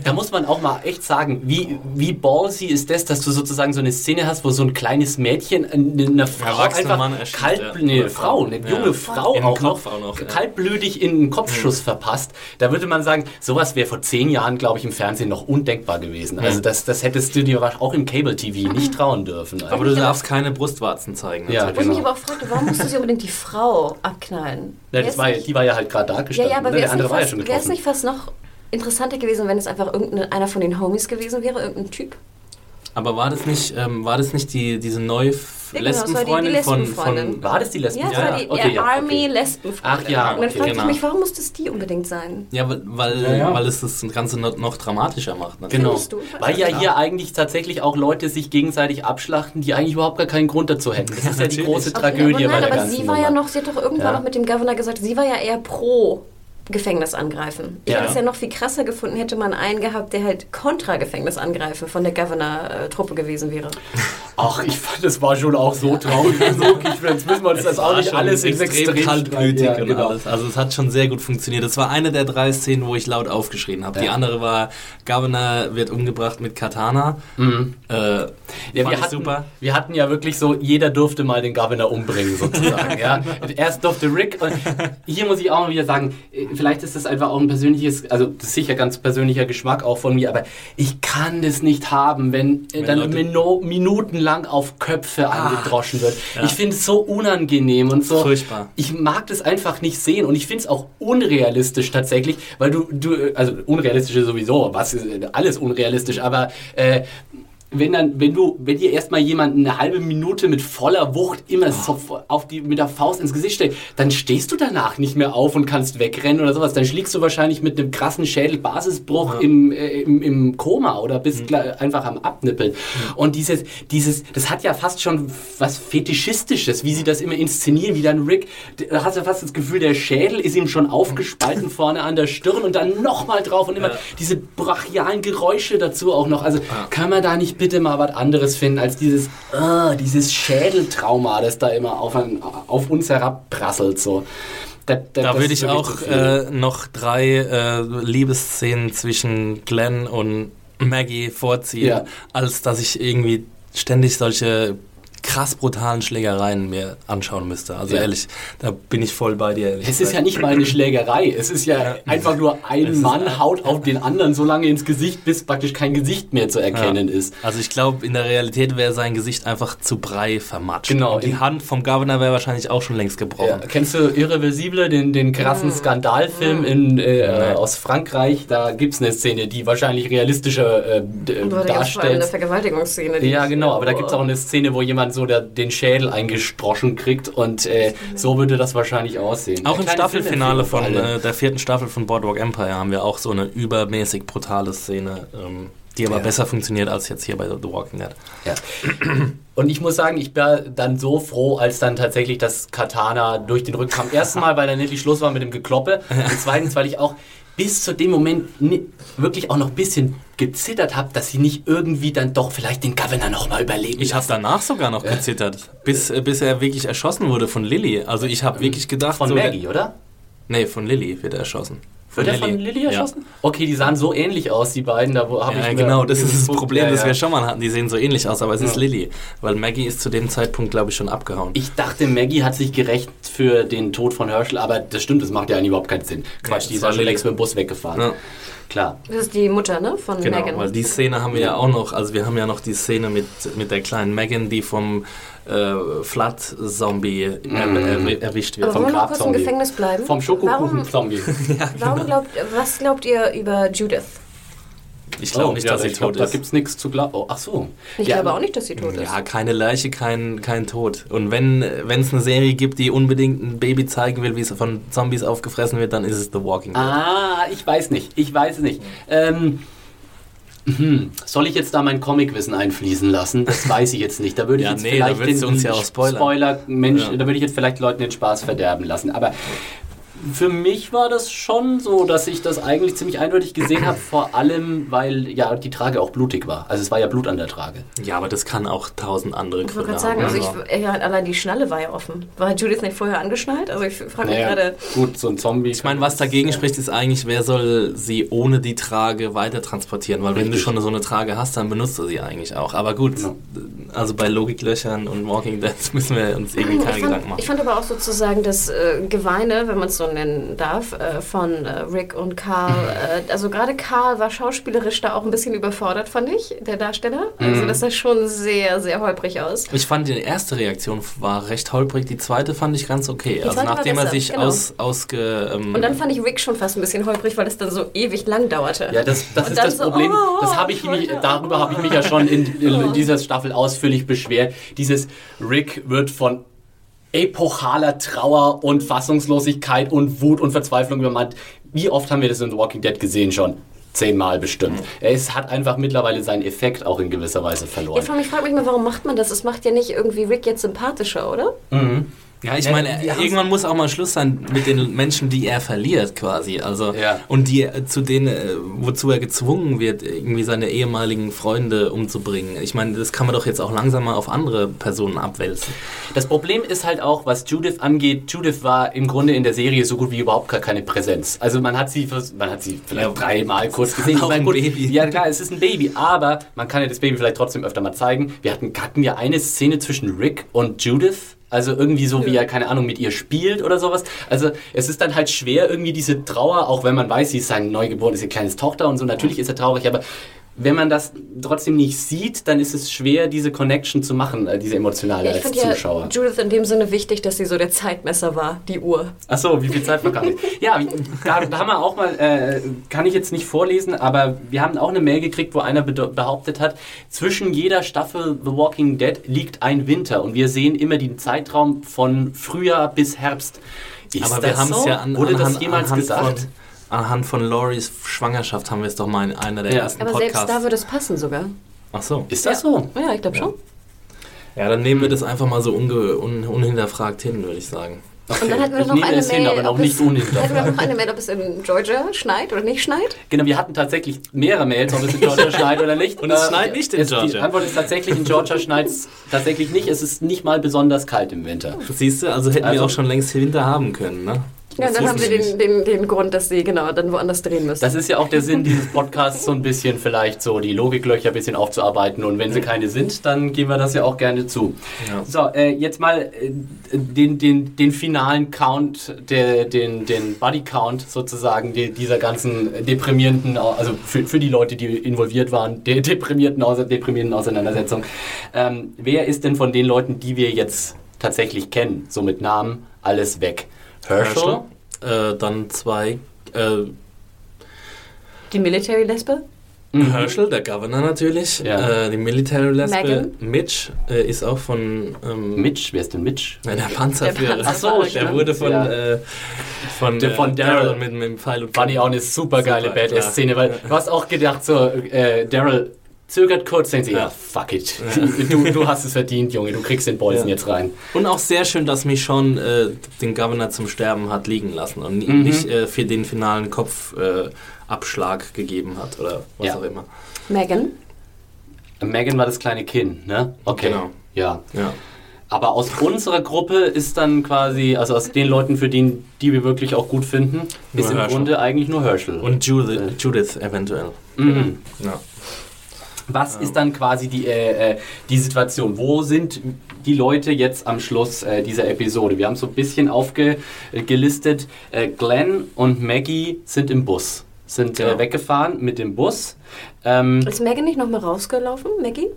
Da muss man auch mal echt sagen, wie, wie ballsy ist das, dass du sozusagen so eine Szene hast, wo so ein kleines Mädchen eine, eine Frau einfach Mann erschießt, kalt, ja. Oder Frau, eine Ja. junge Frau In auch, noch, auch noch, ja. kaltblütig in einen Kopfschuss verpasst. Da würde man sagen, sowas wäre vor zehn Jahren, glaube ich, im Fernsehen noch undenkbar gewesen. Also das, das hättest du dir auch im Cable-TV nicht trauen dürfen. Aber du darfst keine Brustwarzen zeigen. Ja, natürlich. Wo ich mich genau. aber auch fragte, warum musste sie unbedingt die Frau abknallen? ja, das war, ja- nicht- die war ja halt gerade Ja, dargestellt. ja, aber ne? wäre Der es andere nicht, war ja fast- schon wäre es getroffen. nicht fast noch interessanter gewesen, wenn es einfach irgendein, einer von den Homies gewesen wäre, irgendein Typ? Aber war das nicht, ähm, war das nicht die, diese neue Ja, genau, das war die- die Lesbenfreundin von, Lesbenfreundin. von... War das die Lesben? Ja, war die okay, ja, okay. Army Lesbenfreundin. Ach ja, Und dann okay, fragte genau. ich mich, warum muss das die unbedingt sein? Ja, weil, weil, Ja, ja. weil es das Ganze noch, noch dramatischer macht. natürlich. Genau. Du? Weil ja Ja. hier eigentlich tatsächlich auch Leute sich gegenseitig abschlachten, die eigentlich überhaupt gar keinen Grund dazu hätten. Das ist ja die große Tragödie aber nein, bei der aber ganzen sie war Nummer. ja noch, sie hat doch irgendwann Ja. noch mit dem Governor gesagt, sie war ja eher pro Gefängnis angreifen. Ich Ja. hätte es ja noch viel krasser gefunden, hätte man einen gehabt, der halt kontra Gefängnis angreifen von der Governor-Truppe gewesen wäre. Ach, ich fand, das war schon auch so traurig. so, ich, jetzt müssen wir uns das auch nicht alles ins extrem Extrem kaltblütig. Ja, und genau. alles. Also es hat schon sehr gut funktioniert. Das war eine der drei Szenen, wo ich laut aufgeschrien habe. Die Ja. andere war, Governor wird umgebracht mit Katana. Äh, Ja, fand wir, ich hatten, super. wir hatten ja wirklich so, jeder durfte mal den Governor umbringen, sozusagen. ja. Erst durfte Rick. Und hier muss ich auch mal wieder sagen, äh, vielleicht ist das einfach auch ein persönliches, also das ist sicher ganz persönlicher Geschmack auch von mir, aber ich kann das nicht haben, wenn, äh, dann mino, minutenlang auf Köpfe angedroschen wird. Ich finde es so unangenehm und so. Furchtbar. Ich mag das einfach nicht sehen und ich finde es auch unrealistisch tatsächlich, weil du, du, also unrealistisch ist sowieso, was ist äh, alles unrealistisch, aber äh, wenn dann, wenn du, wenn dir erstmal jemand eine halbe Minute mit voller Wucht immer so auf die, mit der Faust ins Gesicht stellt, dann stehst du danach nicht mehr auf und kannst wegrennen oder sowas. Dann schlägst du wahrscheinlich mit einem krassen Schädelbasisbruch im, äh, im, im Koma oder bist gleich einfach am Abnippeln. Und dieses, dieses, das hat ja fast schon was Fetischistisches, wie sie das immer inszenieren, wie dann Rick, da hast du fast das Gefühl, der Schädel ist ihm schon aufgespalten vorne an der Stirn und dann nochmal drauf und immer diese brachialen Geräusche dazu auch noch. Also kann man da nicht bitte mal was anderes finden als dieses, ah, dieses Schädeltrauma, das da immer auf, ein, auf uns herabprasselt so. Da, Da würde ich auch äh, noch drei äh, Liebesszenen zwischen Glenn und Maggie vorziehen, Ja. als dass ich irgendwie ständig solche krass brutalen Schlägereien mir anschauen müsste. Also Ja. ehrlich, da bin ich voll bei dir. ehrlich Es ist ja nicht mal eine Schlägerei. Es ist ja einfach nur ein Mann haut auf den anderen so lange ins Gesicht, bis praktisch kein Gesicht mehr zu erkennen ist. Also ich glaube, in der Realität wäre sein Gesicht einfach zu Brei vermatscht. Genau. Und die Hand vom Governor wäre wahrscheinlich auch schon längst Ja, gebrochen. kennst du Irreversible, den, den krassen Skandalfilm in, äh, aus Frankreich? Da gibt es eine Szene, die wahrscheinlich realistischer äh, d- Und war die ganz vor allem eine darstellt. Vergewaltigungsszene. Ja, genau, aber da gibt es auch eine Szene, wo jemand so der, den Schädel eingesprochen kriegt und äh, so würde das wahrscheinlich aussehen. Auch im Staffelfinale von äh, der vierten Staffel von Boardwalk Empire haben wir auch so eine übermäßig brutale Szene, ähm, die aber Ja. besser funktioniert als jetzt hier bei The Walking Dead. Ja. Und ich muss sagen, ich war dann so froh, als dann tatsächlich das Katana durch den Rücken kam. Erstens mal, weil dann endlich Schluss war mit dem Gekloppe. Und zweitens, weil ich auch bis zu dem Moment wirklich auch noch ein bisschen gezittert habe, dass sie nicht irgendwie dann doch vielleicht den Governor nochmal überleben. Ich habe danach sogar noch gezittert, bis, äh, bis er wirklich erschossen wurde von Lilly. Also ich habe wirklich gedacht... von so, Maggie, oder? Nee, von Lilly wird er erschossen. Wird er von Lilly erschossen? Okay, die sahen so ähnlich aus, die beiden. Da wo- hab Ja, ich ja genau, das ist das geguckt. Problem, Ja, das ja. wir schon mal hatten. Die sehen so ähnlich aus, aber es ist Ja. Lilly. Weil Maggie ist zu dem Zeitpunkt, glaube ich, schon abgehauen. Ich dachte, Maggie hat sich gerecht für den Tod von Herschel, aber das stimmt, das macht ja eigentlich überhaupt keinen Sinn. Quatsch, die ist war ja schon längst mit dem Bus weggefahren. Ja. Klar. Das ist die Mutter, ne? Von Genau, Megan. weil die Szene haben wir ja auch noch, also wir haben ja noch die Szene mit, mit der kleinen Megan, die vom äh, Flood-Zombie er, er, erwischt wird. Aber vom wollen wir noch kurz im Grabzombie. Gefängnis bleiben? Vom Schokokuchen-Zombie. warum glaubt, was glaubt ihr über Judith? Ich glaube nicht, dass sie ich glaub, tot Da ist. gibt es nichts zu glauben. Oh, ach so. Ich Ja, glaube auch nicht, dass sie tot ist. Ja, keine Leiche, kein, kein Tod. Und wenn es eine Serie gibt, die unbedingt ein Baby zeigen will, wie es von Zombies aufgefressen wird, dann ist es The Walking Dead. Ah, ich weiß nicht. Ich weiß es nicht. Ähm, hm, soll ich jetzt da mein Comicwissen einfließen lassen? Das weiß ich jetzt nicht. Da würde ich Ja, jetzt nee, vielleicht da den uns ja auch spoilern. Spoiler Mensch, Ja. da würde ich jetzt vielleicht Leuten den Spaß verderben lassen. Aber für mich war das schon so, dass ich das eigentlich ziemlich eindeutig gesehen habe, vor allem, weil ja die Trage auch blutig war. Also es war ja Blut an der Trage. Ja, aber das kann auch tausend andere Ich wollte Gründe gerade sagen, also ich, ja, allein die Schnalle war ja offen. War Judith nicht vorher angeschnallt? Also ich frage mich Naja, gerade. gut, so ein Zombie. Ich meine, was dagegen spricht, ist eigentlich, wer soll sie ohne die Trage weiter transportieren? Weil wenn du Richtig. schon so eine Trage hast, dann benutzt du sie eigentlich auch. Aber gut, Ja. also bei Logiklöchern und Walking Dead müssen wir uns irgendwie keine Ich Gedanken fand, machen. ich fand aber auch sozusagen das äh, Geweine, wenn man es so nennen darf, äh, von äh, Rick und Carl. Äh, also gerade Carl war schauspielerisch da auch ein bisschen überfordert, fand ich, der Darsteller. Also das sah schon sehr, sehr holprig aus. Ich fand die erste Reaktion war recht holprig, die zweite fand ich ganz okay. also zweite war nachdem er sich genau. aus, ausge... Ähm, Und dann fand ich Rick schon fast ein bisschen holprig, weil es dann so ewig lang dauerte. Ja, das, das ist das so, Problem. oh, das habe ich ich mich, wollte darüber habe ich mich ja schon in, in dieser Staffel ausführlich beschwert. Dieses Rick wird von epochaler Trauer und Fassungslosigkeit und Wut und Verzweiflung übermannt. Wie oft haben wir das in The Walking Dead gesehen schon? Zehnmal bestimmt. Es hat einfach mittlerweile seinen Effekt auch in gewisser Weise verloren. ich frage mich mal, warum macht man das? Es macht ja nicht irgendwie Rick jetzt sympathischer, oder? Ja, ich meine, irgendwann muss auch mal Schluss sein mit den Menschen, die er verliert quasi. Also Ja. und die äh, zu denen, äh, wozu er gezwungen wird, irgendwie seine ehemaligen Freunde umzubringen. Ich meine, das kann man doch jetzt auch langsam mal auf andere Personen abwälzen. Das Problem ist halt auch, was Judith angeht. Judith war im Grunde in der Serie so gut wie überhaupt gar keine Präsenz. Also man hat sie, man hat sie vielleicht Ja, dreimal kurz gesehen. auch ein gut, Baby. Ja klar, es ist ein Baby, aber man kann ja das Baby vielleicht trotzdem öfter mal zeigen. Wir hatten, hatten ja eine Szene zwischen Rick und Judith. Also irgendwie so, wie er, keine Ahnung, mit ihr spielt oder sowas. Also es ist dann halt schwer, irgendwie diese Trauer, auch wenn man weiß, sie ist seine neugeborene, ist ihr kleines Tochter und so, natürlich ist er traurig, aber wenn man das trotzdem nicht sieht, dann ist es schwer, diese Connection zu machen, äh, diese emotionale Ja, ich als finde ja Zuschauer. Judith in dem Sinne wichtig, dass sie so der Zeitmesser war, die Uhr. Ach so, wie viel Zeit verkam ich? Ja, da, da haben wir auch mal, äh, kann ich jetzt nicht vorlesen, aber wir haben auch eine Mail gekriegt, wo einer behauptet hat, zwischen jeder Staffel The Walking Dead liegt ein Winter und wir sehen immer den Zeitraum von Frühjahr bis Herbst. Ist Aber wir haben es so? ja an, Wurde anhand, das jemals gesagt? Von, anhand von Loris Schwangerschaft haben wir es doch mal in einer der Ja. ersten Aber selbst Podcasts. da würde es passen sogar. Ach so. Ist das so? Ja, ich glaube schon. Ja, dann nehmen wir das einfach mal so unge, un, unhinterfragt hin, würde ich sagen. Und dann hatten wir noch eine es hin, Mail, aber noch ob nicht es, Hätten wir noch eine Mail, ob es in Georgia schneit oder nicht schneit? Genau, wir hatten tatsächlich mehrere Mails, ob es in Georgia schneit oder nicht. Und es Äh, schneit nicht in es- Die Georgia. Antwort ist tatsächlich, in Georgia schneit es tatsächlich nicht. Es ist nicht mal besonders kalt im Winter. Siehst du, also hätten Also- wir auch schon längst Winter haben können, ne? Ja, und dann haben wir ich den, den, den Grund, dass sie genau dann woanders drehen müssen. Das ist ja auch der Sinn dieses Podcasts, so ein bisschen vielleicht so die Logiklöcher ein bisschen aufzuarbeiten. Und wenn sie keine sind, dann geben wir das ja auch gerne zu. Ja. So, äh, jetzt mal äh, den, den, den finalen Count, der, den, den Body Count sozusagen die, dieser ganzen deprimierenden, also für, für die Leute, die involviert waren, der deprimierten, ause- deprimierenden Auseinandersetzung. Ähm, wer ist denn von den Leuten, die wir jetzt tatsächlich kennen, so mit Namen, alles weg? Herschel? Äh, dann zwei. Äh, die Military Lesbe? Herschel, der Governor natürlich. Ja. Äh, die Military Lesbe. Megan. Mitch äh, ist auch von. Ähm, Mitch, wer ist denn Mitch? Nein, der Panzerführer. Der Ach so, der wurde von, Ja. äh, von, Der äh, von Daryl. mit, mit dem Pfeil und Fand ich auch eine super geile Badass-Szene, weil du hast auch gedacht, so, äh, Daryl, zögert kurz, denkt sich, ja, Ja. fuck it. Du, du hast es verdient, Junge, du kriegst den Bolzen Ja. jetzt rein. Und auch sehr schön, dass Michonne äh, den Governor zum Sterben hat liegen lassen und Mhm. nicht äh, für den finalen Kopfabschlag äh, Abschlag gegeben hat oder was Ja. auch immer. Megan? Megan war das kleine Kind, ne? Okay. Genau. Ja. Ja. Aber aus unserer Gruppe ist dann quasi, also aus den Leuten, für die, die wir wirklich auch gut finden, Nur ist im Herschel. Grunde eigentlich nur Herschel. Und Judith, Judith eventuell. mhm. Ja. Was ist dann quasi die, äh, äh, die Situation? Wo sind die Leute jetzt am Schluss äh, dieser Episode? Wir haben so ein bisschen aufgelistet. Äh, Glenn und Maggie sind im Bus, sind äh, Genau. weggefahren mit dem Bus. Ähm, Ist Megan nicht nochmal rausgelaufen? Maggie?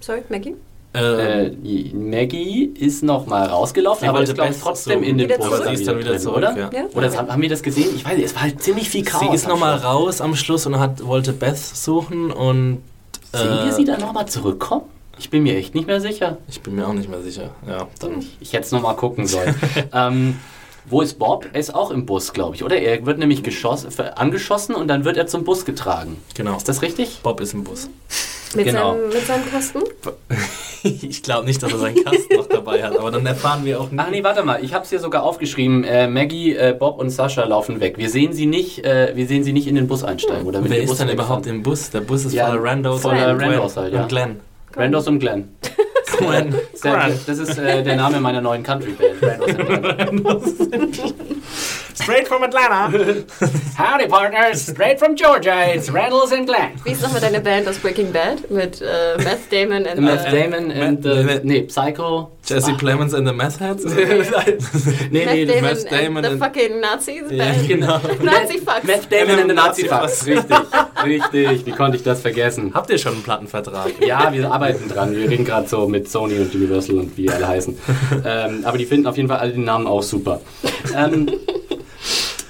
Sorry, Maggie? äh, Äh, Maggie ist noch mal rausgelaufen, aber ist glaube ich trotzdem so- in den Wieder Bus. Sie ist dann wieder drin, zurück, oder? ja. Ja. Oder haben, haben wir das gesehen? Ich weiß nicht, es war halt ziemlich viel Chaos. sie ist nochmal raus am Schluss und hat, wollte Beth suchen und Sehen wir äh, sie dann nochmal zurückkommen? Ich bin mir echt nicht mehr sicher. ich bin mir auch nicht mehr sicher. Ja, dann Ich hätte es nochmal gucken sollen. ähm, wo ist Bob? Er ist auch im Bus, glaube ich, oder? Er wird nämlich angeschossen und dann wird er zum Bus getragen. genau. Ist das richtig? Bob ist im Bus. Mit, Genau. seinem, mit seinem Kasten? ich glaube nicht, dass er seinen Kasten noch dabei hat, aber dann erfahren wir auch Ach nee, warte mal, ich habe es hier sogar aufgeschrieben. Äh, Maggie, äh, Bob und Sascha laufen weg. Wir sehen sie nicht, äh, wir sehen sie nicht in den Bus einsteigen. Oder mit Wer ist Bus denn überhaupt im Bus? Der Bus ist Ja, voller Randos voller und Randos halt, ja. und Glenn. Randos und Glenn. Gwen. Das ist der, das ist äh, der Name meiner neuen Country-Band. Randos und Glenn. Straight from Atlanta. Howdy, partners! Straight from Georgia, it's Randalls and Glenn. Wie ist nochmal deine Band aus Breaking Bad? Mit äh, Meth Damon und... Matt äh, Damon and the, Matt- nee, Psycho. Jesse Plemons and the Meth Heads? nee, nee, Meth Damon, Matt Damon and the and- fucking Nazis Ja, genau. Nazi-Fucks. Matt Damon and the Nazi Nazi-Fucks. Fucks. Richtig, richtig. Wie konnte ich das vergessen? Habt ihr schon einen Plattenvertrag? Ja, wir arbeiten dran. Wir reden gerade so mit Sony und Universal und wie alle heißen. Ähm, aber die finden auf jeden Fall alle den Namen auch super. Ähm,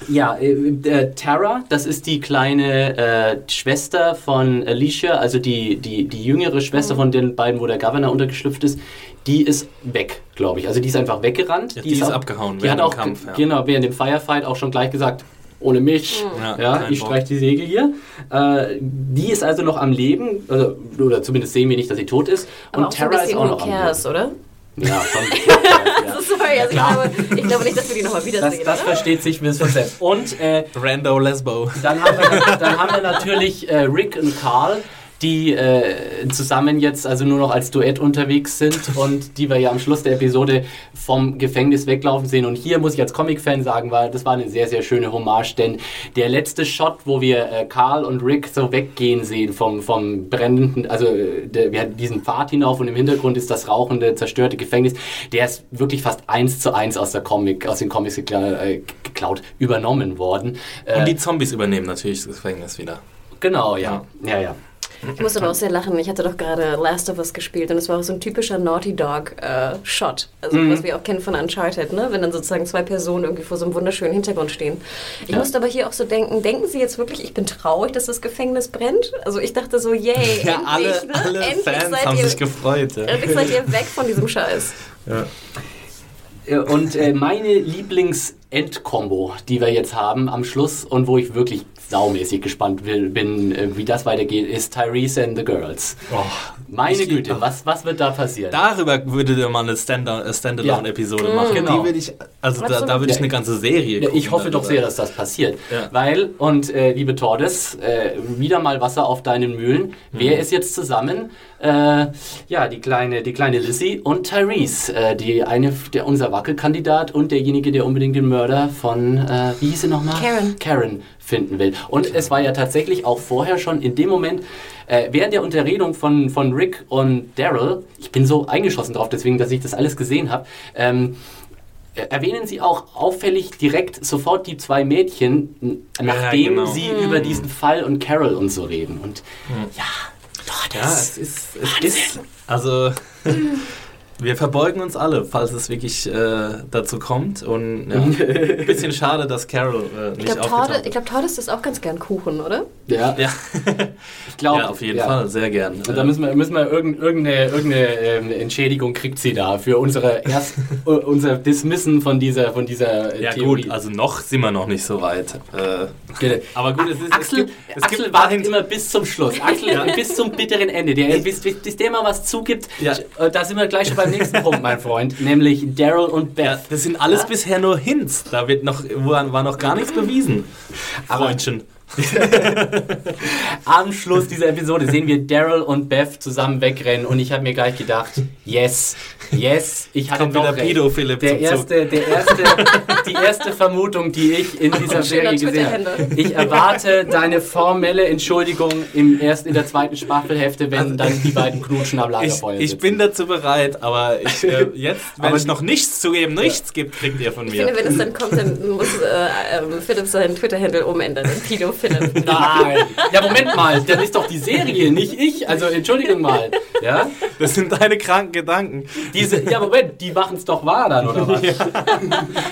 ja, äh, äh, Tara, das ist die kleine äh, Schwester von Alicia, also die, die, die jüngere Schwester von den beiden, wo der Governor untergeschlüpft ist. Die ist weg, glaube ich. Also die ist einfach weggerannt. Ja, die ist abgehauen Die während hat dem auch, Kampf, ja. genau, während dem Firefight auch schon gleich gesagt, ohne mich. Ja, Ja, kein ich streiche die Segel hier. Äh, die ist also noch am Leben, also, oder zumindest sehen wir nicht, dass sie tot ist. Aber Und so Tara ist auch noch am cares, Leben. oder? Ja, schon. ja. Sorry, also ich glaube, ich glaube nicht, dass wir die nochmal Das, wiedersehen, das oder? versteht sich bis von selbst. Und äh, Rando Lesbo. dann, haben wir, dann haben wir natürlich äh, Rick und Carl, die äh, zusammen jetzt also nur noch als Duett unterwegs sind und die wir ja am Schluss der Episode vom Gefängnis weglaufen sehen. Und hier muss ich als Comic-Fan sagen, war, das war eine sehr, sehr schöne Hommage, denn der letzte Shot, wo wir äh, Carl und Rick so weggehen sehen vom, vom brennenden, also äh, der, wir hatten diesen Pfad hinauf und im Hintergrund ist das rauchende, zerstörte Gefängnis, der ist wirklich fast eins zu eins aus der Comic, aus den Comics gekla äh, geklaut, übernommen worden. Äh, Und die Zombies übernehmen natürlich das Gefängnis wieder. Genau, ja. Ja, ja. Ich musste aber auch sehr lachen. Ich hatte doch gerade Last of Us gespielt und es war auch so ein typischer Naughty Dog äh, Shot. Also Mhm. was wir auch kennen von Uncharted, ne? Wenn dann sozusagen zwei Personen irgendwie vor so einem wunderschönen Hintergrund stehen. Ich Ja. musste aber hier auch so denken, denken Sie jetzt wirklich, ich bin traurig, dass das Gefängnis brennt? Also ich dachte so, yay, endlich, ne? endlich seid ihr, gefreut. Ja. endlich seid ihr weg von diesem Scheiß. Äh, Und äh, meine Lieblings-End-Kombo, die wir jetzt haben am Schluss und wo ich wirklich saumäßig gespannt bin, äh, wie das weitergeht, ist Tyrese and the Girls. Oh, Meine Güte, was, was wird da passieren? Darüber würde der mal eine Stand- äh, Standalone-Episode machen. Genau. Die will ich, also da, da würde ich Ja. eine ganze Serie Ja, gucken. ich hoffe doch sehr, dass das passiert. Ja. Weil, und äh, liebe Tordes, äh, wieder mal Wasser auf deinen Mühlen. Wer ist jetzt zusammen? Äh, ja, die kleine, die kleine Lizzie und Tyrese. Äh, die eine, der, unser Wackelkandidat und derjenige, der unbedingt den Mörder von, äh, wie hieß sie nochmal? Karen. Karen finden will. Und es war ja tatsächlich auch vorher schon in dem Moment, äh, während der Unterredung von, von Rick und Daryl, ich bin so eingeschossen drauf, deswegen, dass ich das alles gesehen habe, ähm, äh, erwähnen Sie auch auffällig direkt sofort die zwei Mädchen, nachdem genau. Sie über diesen Fall und Carol und so reden. Und ja, doch, Ja, das es ist, es ist also Wir verbeugen uns alle, falls es wirklich äh, dazu kommt. Und ja, ein bisschen schade, dass Carol äh, Ich nicht glaube, aufgetaucht Tordes, ich glaub, Tordes ist auch ganz gern Kuchen, oder? Ja, Ja, ich glaube. ja, auf jeden ja. Fall, sehr gern. Und da müssen wir, müssen wir irgend- irgendeine, irgendeine ähm, Entschädigung kriegt sie da für unsere erst, unser Dismissen von dieser, von dieser äh, ja Theorie. gut, also noch sind wir noch nicht so weit. Äh, Bitte. aber gut, es ist Axel, es gibt, es Axel gibt wartet immer bis zum Schluss. Axel bis zum bitteren Ende. Der, bis, bis, der mal was zugibt, Ja. äh, da sind wir gleich schon beim nächsten Punkt, mein Freund, nämlich Daryl und Beth. Ja, das sind alles bisher nur Hints. Da wird noch, war noch gar nichts bewiesen. Freundchen. Am Schluss dieser Episode sehen wir Daryl und Beth zusammen wegrennen und ich habe mir gleich gedacht, yes, yes, ich hatte Kommt doch wieder recht. Pido Philipp der erste, der erste, die erste Vermutung, die ich in dieser Schöner Serie gesehen habe. Ich erwarte deine formelle Entschuldigung im erst in der zweiten Staffelhälfte, wenn dann die beiden knutschen am Ich, Lagerfeuer ich sitzen. bin dazu bereit, aber ich, äh, jetzt, wenn Aber ich noch nichts zugeben, nichts gibt, kriegt ihr von Ich mir. finde, wenn es dann kommt, dann muss äh, ähm, Philipp seinen Twitter-Handle umändern. in Pido Philipp. Nein. Ja, Moment mal, das ist doch die Serie, nicht ich. Also Entschuldigung mal. Ja? Das sind deine kranken Gedanken. Diese, ja, Moment, die machen es doch wahr dann, oder was?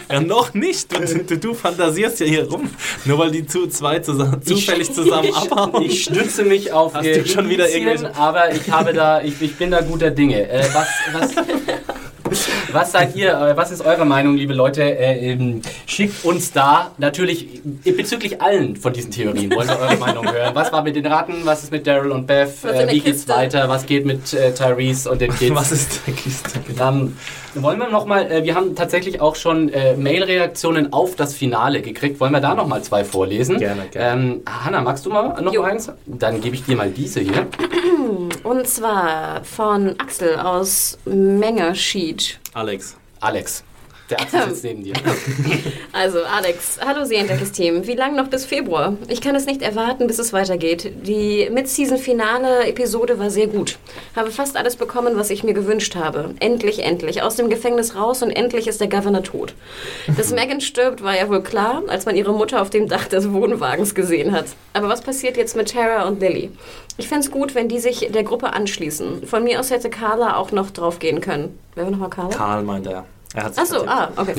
Ja, noch nicht. Du, du, du fantasierst ja hier rum. Nur weil die zu, zwei zusammen, zufällig zusammen ich, abhauen. Ich stütze mich auf Hast du schon wieder irgendwelche- aber ich habe da, ich, ich bin da guter Dinge. Äh, was, was, was seid ihr, äh, was ist eure Meinung, liebe Leute? Äh, ähm, schickt uns da natürlich bezüglich allen von diesen Theorien, wollen wir eure Meinung hören. Was war mit den Ratten, was ist mit Daryl und Beth, äh, wie geht's Kiste? weiter, was geht mit äh, Tyrese und den Kids? Was ist der Kiste? Ähm, wollen wir noch mal, äh, wir haben tatsächlich auch schon äh, Mail-Reaktionen auf das Finale gekriegt. Wollen wir da noch mal zwei vorlesen? Gerne, gerne. Ähm, Hanna, magst du mal noch Jo. eins? Dann gebe ich dir mal diese hier. Und zwar von Axel aus Mengersheet. Alex. Alex. Der Axel sitzt neben dir. Also, Alex, hallo Sie entdecktes Team. Wie lange noch bis Februar? Ich kann es nicht erwarten, bis es weitergeht. Die Mid-Season-Finale-Episode war sehr gut. Habe fast alles bekommen, was ich mir gewünscht habe. Endlich, endlich. Aus dem Gefängnis raus und endlich ist der Governor tot. Dass Megan stirbt, war ja wohl klar, als man ihre Mutter auf dem Dach des Wohnwagens gesehen hat. Aber was passiert jetzt mit Tara und Lily? Ich fände es gut, wenn die sich der Gruppe anschließen. Von mir aus hätte Carla auch noch draufgehen können. Wer war nochmal Carla? Karl meint er. Er Achso, ah, okay.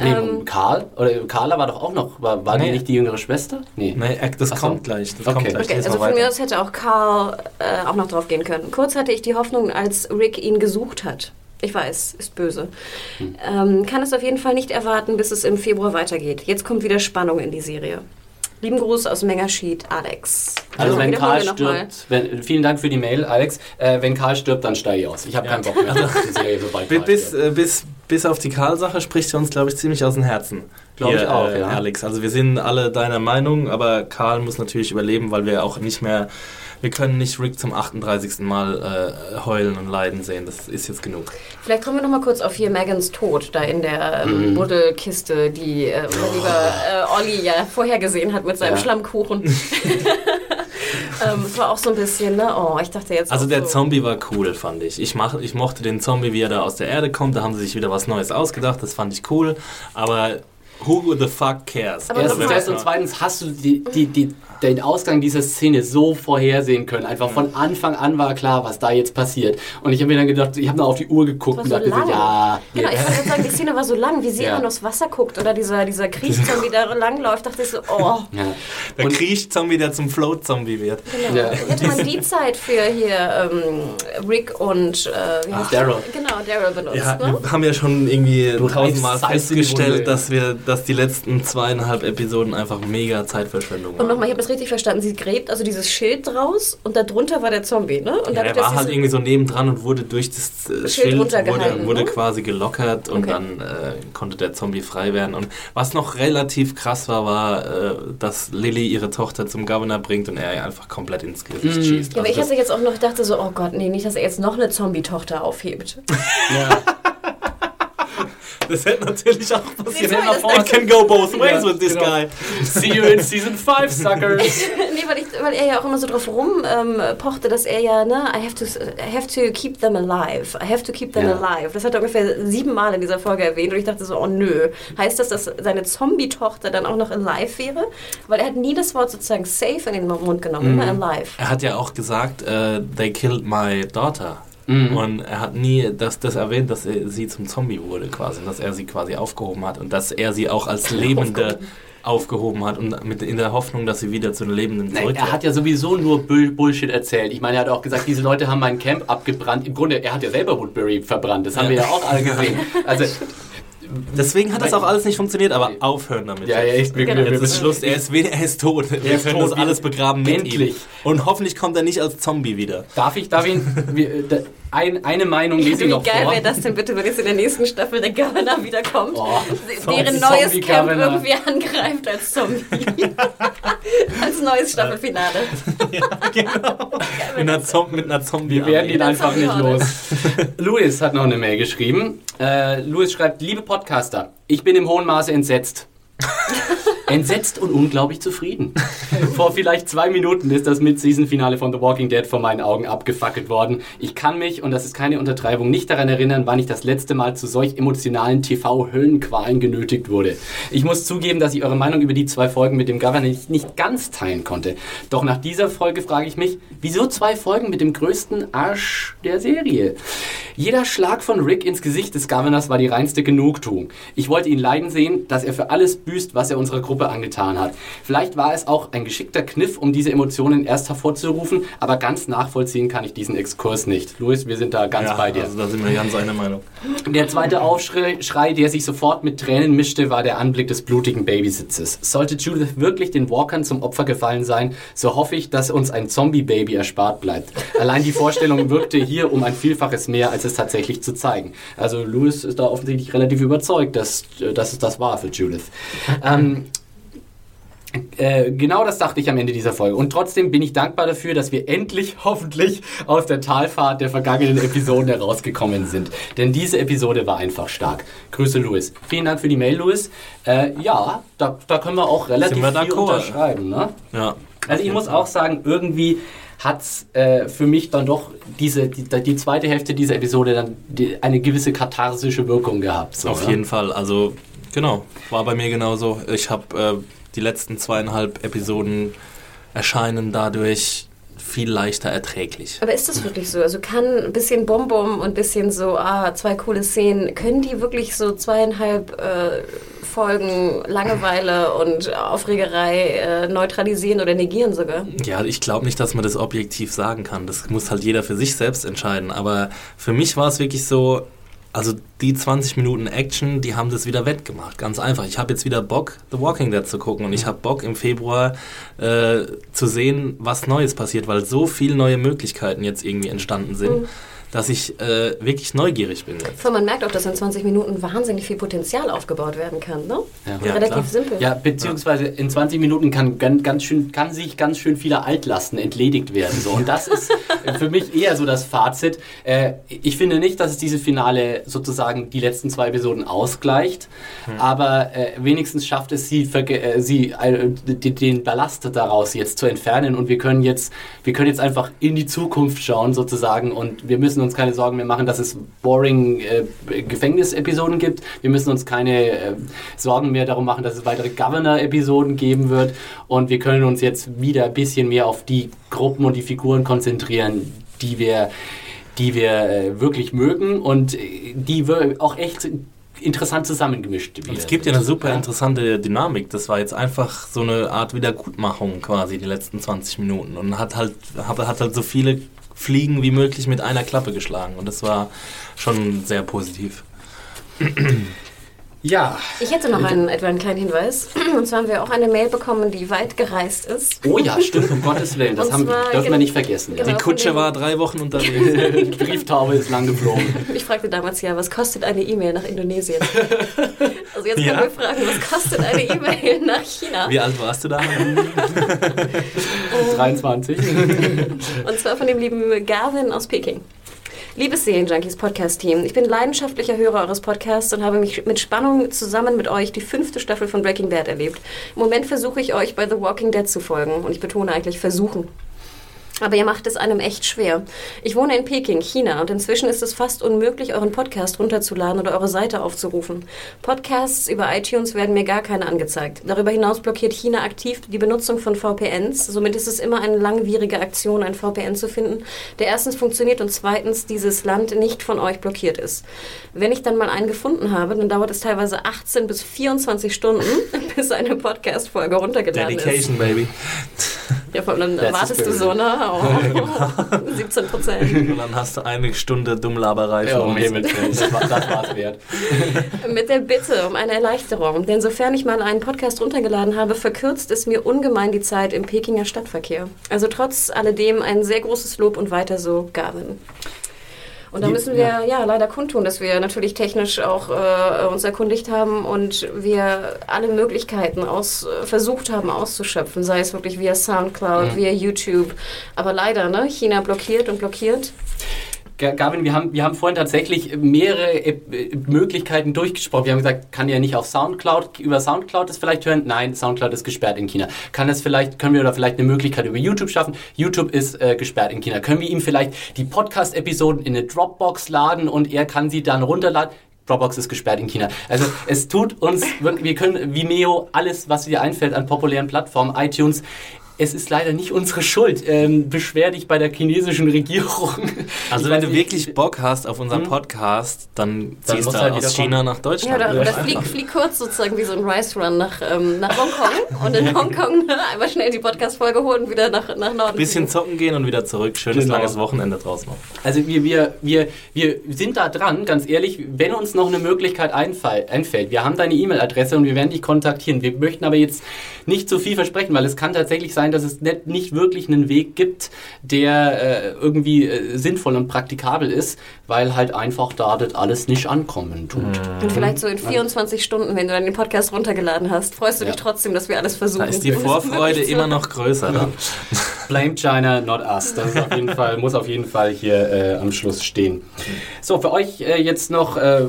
Nee, und Karl? Oder Carla war doch auch noch. War, war die Nee. nicht die jüngere Schwester? Nee. Nee, äh, das Ach so. kommt gleich. Das Okay. kommt gleich. Okay, also von mir aus hätte auch Carl äh, auch noch drauf gehen können. Kurz hatte ich die Hoffnung, als Rick ihn gesucht hat. Ich weiß, ist böse. Hm. Ähm, kann es auf jeden Fall nicht erwarten, bis es im Februar weitergeht. Jetzt kommt wieder Spannung in die Serie. Lieben Gruß aus Mengersheet, Alex. Also wenn Karl stirbt, wenn, vielen Dank für die Mail, Alex. Äh, wenn Karl stirbt, dann steige ich aus. Ich habe keinen Bock mehr auf die Serie, Karl Bis, äh, bis, bis auf die Karl-Sache spricht er uns, glaube ich, ziemlich aus dem Herzen. Glaub ich auch, äh, ja. Alex. Also wir sind alle deiner Meinung, aber Karl muss natürlich überleben, weil wir auch nicht mehr, wir können nicht Rick zum 38. Mal äh, heulen und leiden sehen. Das ist jetzt genug. Vielleicht kommen wir noch mal kurz auf hier Megans Tod, da in der Mhm. ähm, Buddelkiste, die äh, unser lieber äh, Olli ja vorhergesehen hat mit seinem Ja. Schlammkuchen. ähm, es war auch so ein bisschen, ne? Oh, ich dachte jetzt. Also der so. Zombie war cool, fand ich. Ich, mach, ich mochte den Zombie, wie er da aus der Erde kommt. Da haben sie sich wieder was Neues ausgedacht. Das fand ich cool. Aber who the fuck cares? Aber Erstens das das und zweitens hast du die, die, die, den Ausgang dieser Szene so vorhersehen können. Einfach von Anfang an war klar, was da jetzt passiert. Und ich habe mir dann gedacht, ich habe nur auf die Uhr geguckt und dachte so, ja. Genau, ja. ich wollte gerade sagen, die Szene war so lang, wie sie Ja. immer nur aufs Wasser guckt oder dieser, dieser Kriegszombie da langläuft, dachte ich so, oh. ja. Der Und- Kriech-Zombie, der zum Float-Zombie wird. Genau. Ja. Hätte man die Zeit für hier ähm, Rick und äh, Daryl. Genau, Daryl benutzt. Ja, ne? wir haben ja schon irgendwie Du tausendmal festgestellt, dass wir, dass die letzten zweieinhalb Episoden einfach mega Zeitverschwendung Und waren. nochmal, ich habe das richtig verstanden. Sie gräbt also dieses Schild draus und darunter war der Zombie, ne? Und Ja, er war halt irgendwie so nebendran und wurde durch das äh, Schild Schild, wurde, wurde ne? quasi gelockert und Okay. dann äh, konnte der Zombie frei werden. Und was noch relativ krass war, war, äh, dass Lilly ihre Tochter zum Governor bringt und er ihr einfach komplett ins Gesicht schießt. Ja, aber Also ich hatte jetzt auch noch, dachte so, oh Gott, nee, nicht, dass er jetzt noch eine Zombie-Tochter aufhebt. Ja. das, hätte natürlich auch passieren. Nee, sorry, das- It can go both ways with this genau. guy. See you in Season 5, Suckers. nee, weil, ich, weil er ja auch immer so drauf rumpochte, ähm, dass er ja, ne, I have, to, I have to keep them alive. I have to keep them Ja. alive. Das hat er ungefähr sieben Mal in dieser Folge erwähnt und ich dachte so, oh nö. Heißt das, dass seine Zombie-Tochter dann auch noch alive wäre? Weil er hat nie das Wort sozusagen safe in den Mund genommen, immer alive. Er hat ja auch gesagt, äh, they killed my daughter. Mhm. Und er hat nie das, das erwähnt, dass er, sie zum Zombie wurde quasi, dass er sie quasi aufgehoben hat und dass er sie auch als Lebende aufgehoben hat und mit in der Hoffnung, dass sie wieder zu den Lebenden Nein, zurückkehrt. er hat ja sowieso nur Bull Bullshit erzählt. Ich meine, er hat auch gesagt, diese Leute haben mein Camp abgebrannt. Im Grunde, er hat ja selber Woodbury verbrannt. Das haben Ja. wir ja auch alle gesehen. Also, Deswegen hat das auch alles nicht funktioniert, aber aufhören damit. ja, ja, echt. Wir, Genau. Jetzt ist Schluss, er ist, er ist tot. Wir ist können tot. das alles begraben mit Endlich. ihm. Und hoffentlich kommt er nicht als Zombie wieder. darf ich, darf ich, da, ein, eine Meinung lese ich Wie noch geil vor. wäre das denn bitte, wenn jetzt in der nächsten Staffel der Governor wiederkommt, Oh, deren neues Zombie Camp Governor. irgendwie angreift als Zombie. als neues Staffelfinale. Mit einer, Zom mit einer zombie Wir werden ihn einfach nicht los. Louis hat noch eine Mail geschrieben. Äh, Louis schreibt, liebe Podcaster, ich bin im hohen Maße entsetzt. Entsetzt und unglaublich zufrieden. Vor vielleicht zwei Minuten ist das Mid-Season-Finale von The Walking Dead vor meinen Augen abgefackelt worden. Ich kann mich, und das ist keine Untertreibung, nicht daran erinnern, wann ich das letzte Mal zu solch emotionalen TV-Höllenqualen genötigt wurde. Ich muss zugeben, dass ich eure Meinung über die zwei Folgen mit dem Governor nicht, nicht ganz teilen konnte. Doch nach dieser Folge frage ich mich, wieso zwei Folgen mit dem größten Arsch der Serie? Jeder Schlag von Rick ins Gesicht des Governors war die reinste Genugtuung. Ich wollte ihn leiden sehen, dass er für alles büßt, was er unserer Gruppe angetan hat. Vielleicht war es auch ein geschickter Kniff, um diese Emotionen erst hervorzurufen, aber ganz nachvollziehen kann ich diesen Exkurs nicht. Louis, wir sind da ganz ja, bei dir. Also da sind wir ganz einer Meinung. Der zweite Aufschrei, Schrei, der sich sofort mit Tränen mischte, war der Anblick des blutigen Babysitzes. Sollte Judith wirklich den Walkern zum Opfer gefallen sein, so hoffe ich, dass uns ein Zombie-Baby erspart bleibt. Allein die Vorstellung wirkte hier um ein Vielfaches mehr, als es tatsächlich zu zeigen. Also Louis ist da offensichtlich relativ überzeugt, dass, äh, dass es das war für Judith. Ähm, äh, genau das dachte ich am Ende dieser Folge. Und trotzdem bin ich dankbar dafür, dass wir endlich, hoffentlich, aus der Talfahrt der vergangenen Episoden herausgekommen sind. Denn diese Episode war einfach stark. Grüße, Louis. Vielen Dank für die Mail, Louis. Äh, ja, da, da können wir auch relativ wir viel unterschreiben. Ne? Ja. Also ich muss auch sagen, irgendwie hat es äh, für mich dann doch diese, die, die zweite Hälfte dieser Episode dann die, eine gewisse katharsische Wirkung gehabt. So, Auf ne? jeden Fall. Also, genau. War bei mir genauso. Ich habe äh, die letzten zweieinhalb Episoden erscheinen dadurch viel leichter erträglich. Aber ist das wirklich so? Also kann ein bisschen Bonbon und ein bisschen so, ah, zwei coole Szenen, können die wirklich so zweieinhalb äh, Folgen Langeweile und Aufregerei äh, neutralisieren oder negieren sogar? Ja, ich glaube nicht, dass man das objektiv sagen kann. Das muss halt jeder für sich selbst entscheiden. Aber für mich war es wirklich so, also die 20 Minuten Action, die haben das wieder wettgemacht. Ganz einfach. Ich habe jetzt wieder Bock, The Walking Dead zu gucken. Und ich habe Bock im Februar äh, zu sehen, was Neues passiert, weil so viele neue Möglichkeiten jetzt irgendwie entstanden sind, dass ich äh, wirklich neugierig bin jetzt. Vor man merkt auch, dass in 20 Minuten wahnsinnig viel Potenzial aufgebaut werden kann, ne? Ja. Relativ klar. simpel. Ja, beziehungsweise in 20 Minuten kann ganz, schön, kann sich ganz schön viele Altlasten entledigt werden. So. Und das ist für mich eher so das Fazit. Äh, ich finde nicht, dass es diese Finale sozusagen die letzten zwei Episoden ausgleicht, aber äh, wenigstens schafft es sie, äh, sie äh, den Ballast daraus jetzt zu entfernen und wir können jetzt, wir können jetzt einfach in die Zukunft schauen sozusagen und wir müssen uns keine Sorgen mehr machen, dass es boring äh, Gefängnisepisoden gibt. Wir müssen uns keine äh, Sorgen mehr darum machen, dass es weitere Governor-Episoden geben wird. Und wir können uns jetzt wieder ein bisschen mehr auf die Gruppen und die Figuren konzentrieren, die wir, die wir äh, wirklich mögen und äh, die wir auch echt interessant zusammengemischt es gibt ja eine super interessante Dynamik. Das war jetzt einfach so eine Art Wiedergutmachung quasi die letzten 20 Minuten und hat halt, hat, hat halt so viele Fliegen wie möglich mit einer Klappe geschlagen und das war schon sehr positiv. Ja. Ich hätte noch einen, etwa einen kleinen Hinweis. Und zwar haben wir auch eine Mail bekommen, die weit gereist ist. Oh ja, stimmt, um Gottes Willen. Das haben, zwar dürfen wir gen- nicht vergessen. genau. Die Kutsche war drei Wochen unterwegs. Die Brieftaube ist lang geflogen. Ich fragte damals ja, was kostet eine E-Mail nach Indonesien? Also jetzt Ja. können wir fragen, was kostet eine E-Mail nach China? Wie alt warst du da? 23. Und zwar von dem lieben Gavin aus Peking. Liebes Serienjunkies Podcast-Team, ich bin leidenschaftlicher Hörer eures Podcasts und habe mich mit Spannung zusammen mit euch die fünfte Staffel von Breaking Bad erlebt. Im Moment versuche ich euch bei The Walking Dead zu folgen und ich betone eigentlich versuchen. Aber ihr macht es einem echt schwer. Ich wohne in Peking, China, und inzwischen ist es fast unmöglich, euren Podcast runterzuladen oder eure Seite aufzurufen. Podcasts über iTunes werden mir gar keine angezeigt. Darüber hinaus blockiert China aktiv die Benutzung von VPNs. Somit ist es immer eine langwierige Aktion, ein VPN zu finden, der erstens funktioniert und zweitens dieses Land nicht von euch blockiert ist. Wenn ich dann mal einen gefunden habe, dann dauert es teilweise 18 bis 24 Stunden, bis eine Podcast-Folge runtergeladen Dedication, ist. baby. Ja, vor allem dann wartest du so, ne? Oh, 17 Prozent. Und dann hast du eine Stunde Dummlaberei Ja, für um. Himmels Willen, das war das war's wert. Mit der Bitte um eine Erleichterung. Denn sofern ich mal einen Podcast runtergeladen habe, verkürzt es mir ungemein die Zeit im Pekinger Stadtverkehr. Also trotz alledem ein sehr großes Lob und weiter so, Gavin. Und da müssen wir ja. leider kundtun, dass wir natürlich technisch auch äh, uns erkundigt haben und wir alle Möglichkeiten aus, äh, versucht haben auszuschöpfen, sei es wirklich via Soundcloud, via YouTube. Aber leider, ne? China blockiert und blockiert. Ga- Gavin, wir haben, wir haben vorhin tatsächlich mehrere äh, Möglichkeiten durchgesprochen. Wir haben gesagt, kann ja nicht auf Soundcloud, über Soundcloud das vielleicht hören? Nein, Soundcloud ist gesperrt in China. Kann das vielleicht, können wir da vielleicht eine Möglichkeit über YouTube schaffen? YouTube ist äh, gesperrt in China. Können wir ihm vielleicht die Podcast-Episoden in eine Dropbox laden und er kann sie dann runterladen? Dropbox ist gesperrt in China. Also es tut uns wir können Vimeo, alles, was dir einfällt an populären Plattformen, iTunes, es ist leider nicht unsere Schuld. Ähm, beschwer dich bei der chinesischen Regierung. Also Ich wenn du wirklich Bock hast auf unseren Podcast, dann Dann ziehst musst du halt aus China nach Ja, Deutschland. oder, oder flieg, flieg kurz sozusagen wie so ein Rice Run nach, ähm, nach Hongkong und in Hongkong ne, einmal schnell die Podcast-Folge holen und wieder nach, nach Norden. Bisschen zocken gehen und wieder zurück. Schönes Genau. langes Wochenende draus machen. Also wir, wir, wir, wir sind da dran, ganz ehrlich, wenn uns noch eine Möglichkeit einfall, einfällt. Wir haben deine E-Mail-Adresse und wir werden dich kontaktieren. Wir möchten aber jetzt nicht zu viel versprechen, weil es kann tatsächlich sein, dass es nicht, nicht wirklich einen Weg gibt, der äh, irgendwie äh, sinnvoll und praktikabel ist, weil halt einfach da das alles nicht ankommen tut. Und vielleicht so in 24 Stunden, wenn du dann den Podcast runtergeladen hast, freust du dich Ja. trotzdem, dass wir alles versuchen. Da ist die Vorfreude immer noch größer dann. Blame China, not us. Das auf jeden Fall, muss auf jeden Fall hier äh, am Schluss stehen. So, für euch äh, jetzt noch, äh,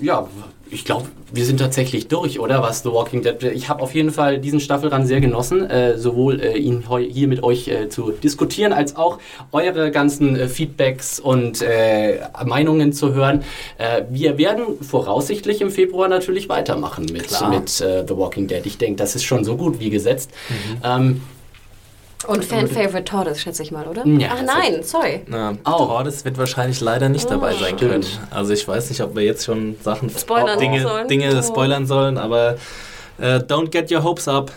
ja, ich glaube, wir sind tatsächlich durch, oder? Was The Walking Dead. Ich habe auf jeden Fall diesen Staffelrand sehr genossen, äh, sowohl äh, ihn hier mit euch äh, zu diskutieren, als auch eure ganzen äh, Feedbacks und äh, Meinungen zu hören. Äh, wir werden voraussichtlich im Februar natürlich weitermachen mit, Klar. mit The Walking Dead. Ich denke, das ist schon so gut wie gesetzt. Ähm, Und Fan-Favorite Tortoise, schätze ich mal, oder? Ja, Ach nein, sorry. Na, Oh. Tordes wird wahrscheinlich leider nicht dabei sein Stimmt. können. Also ich weiß nicht, ob wir jetzt schon Sachen, Spoilern Dinge, sollen. Dinge Oh. spoilern sollen, aber äh, don't get your hopes up.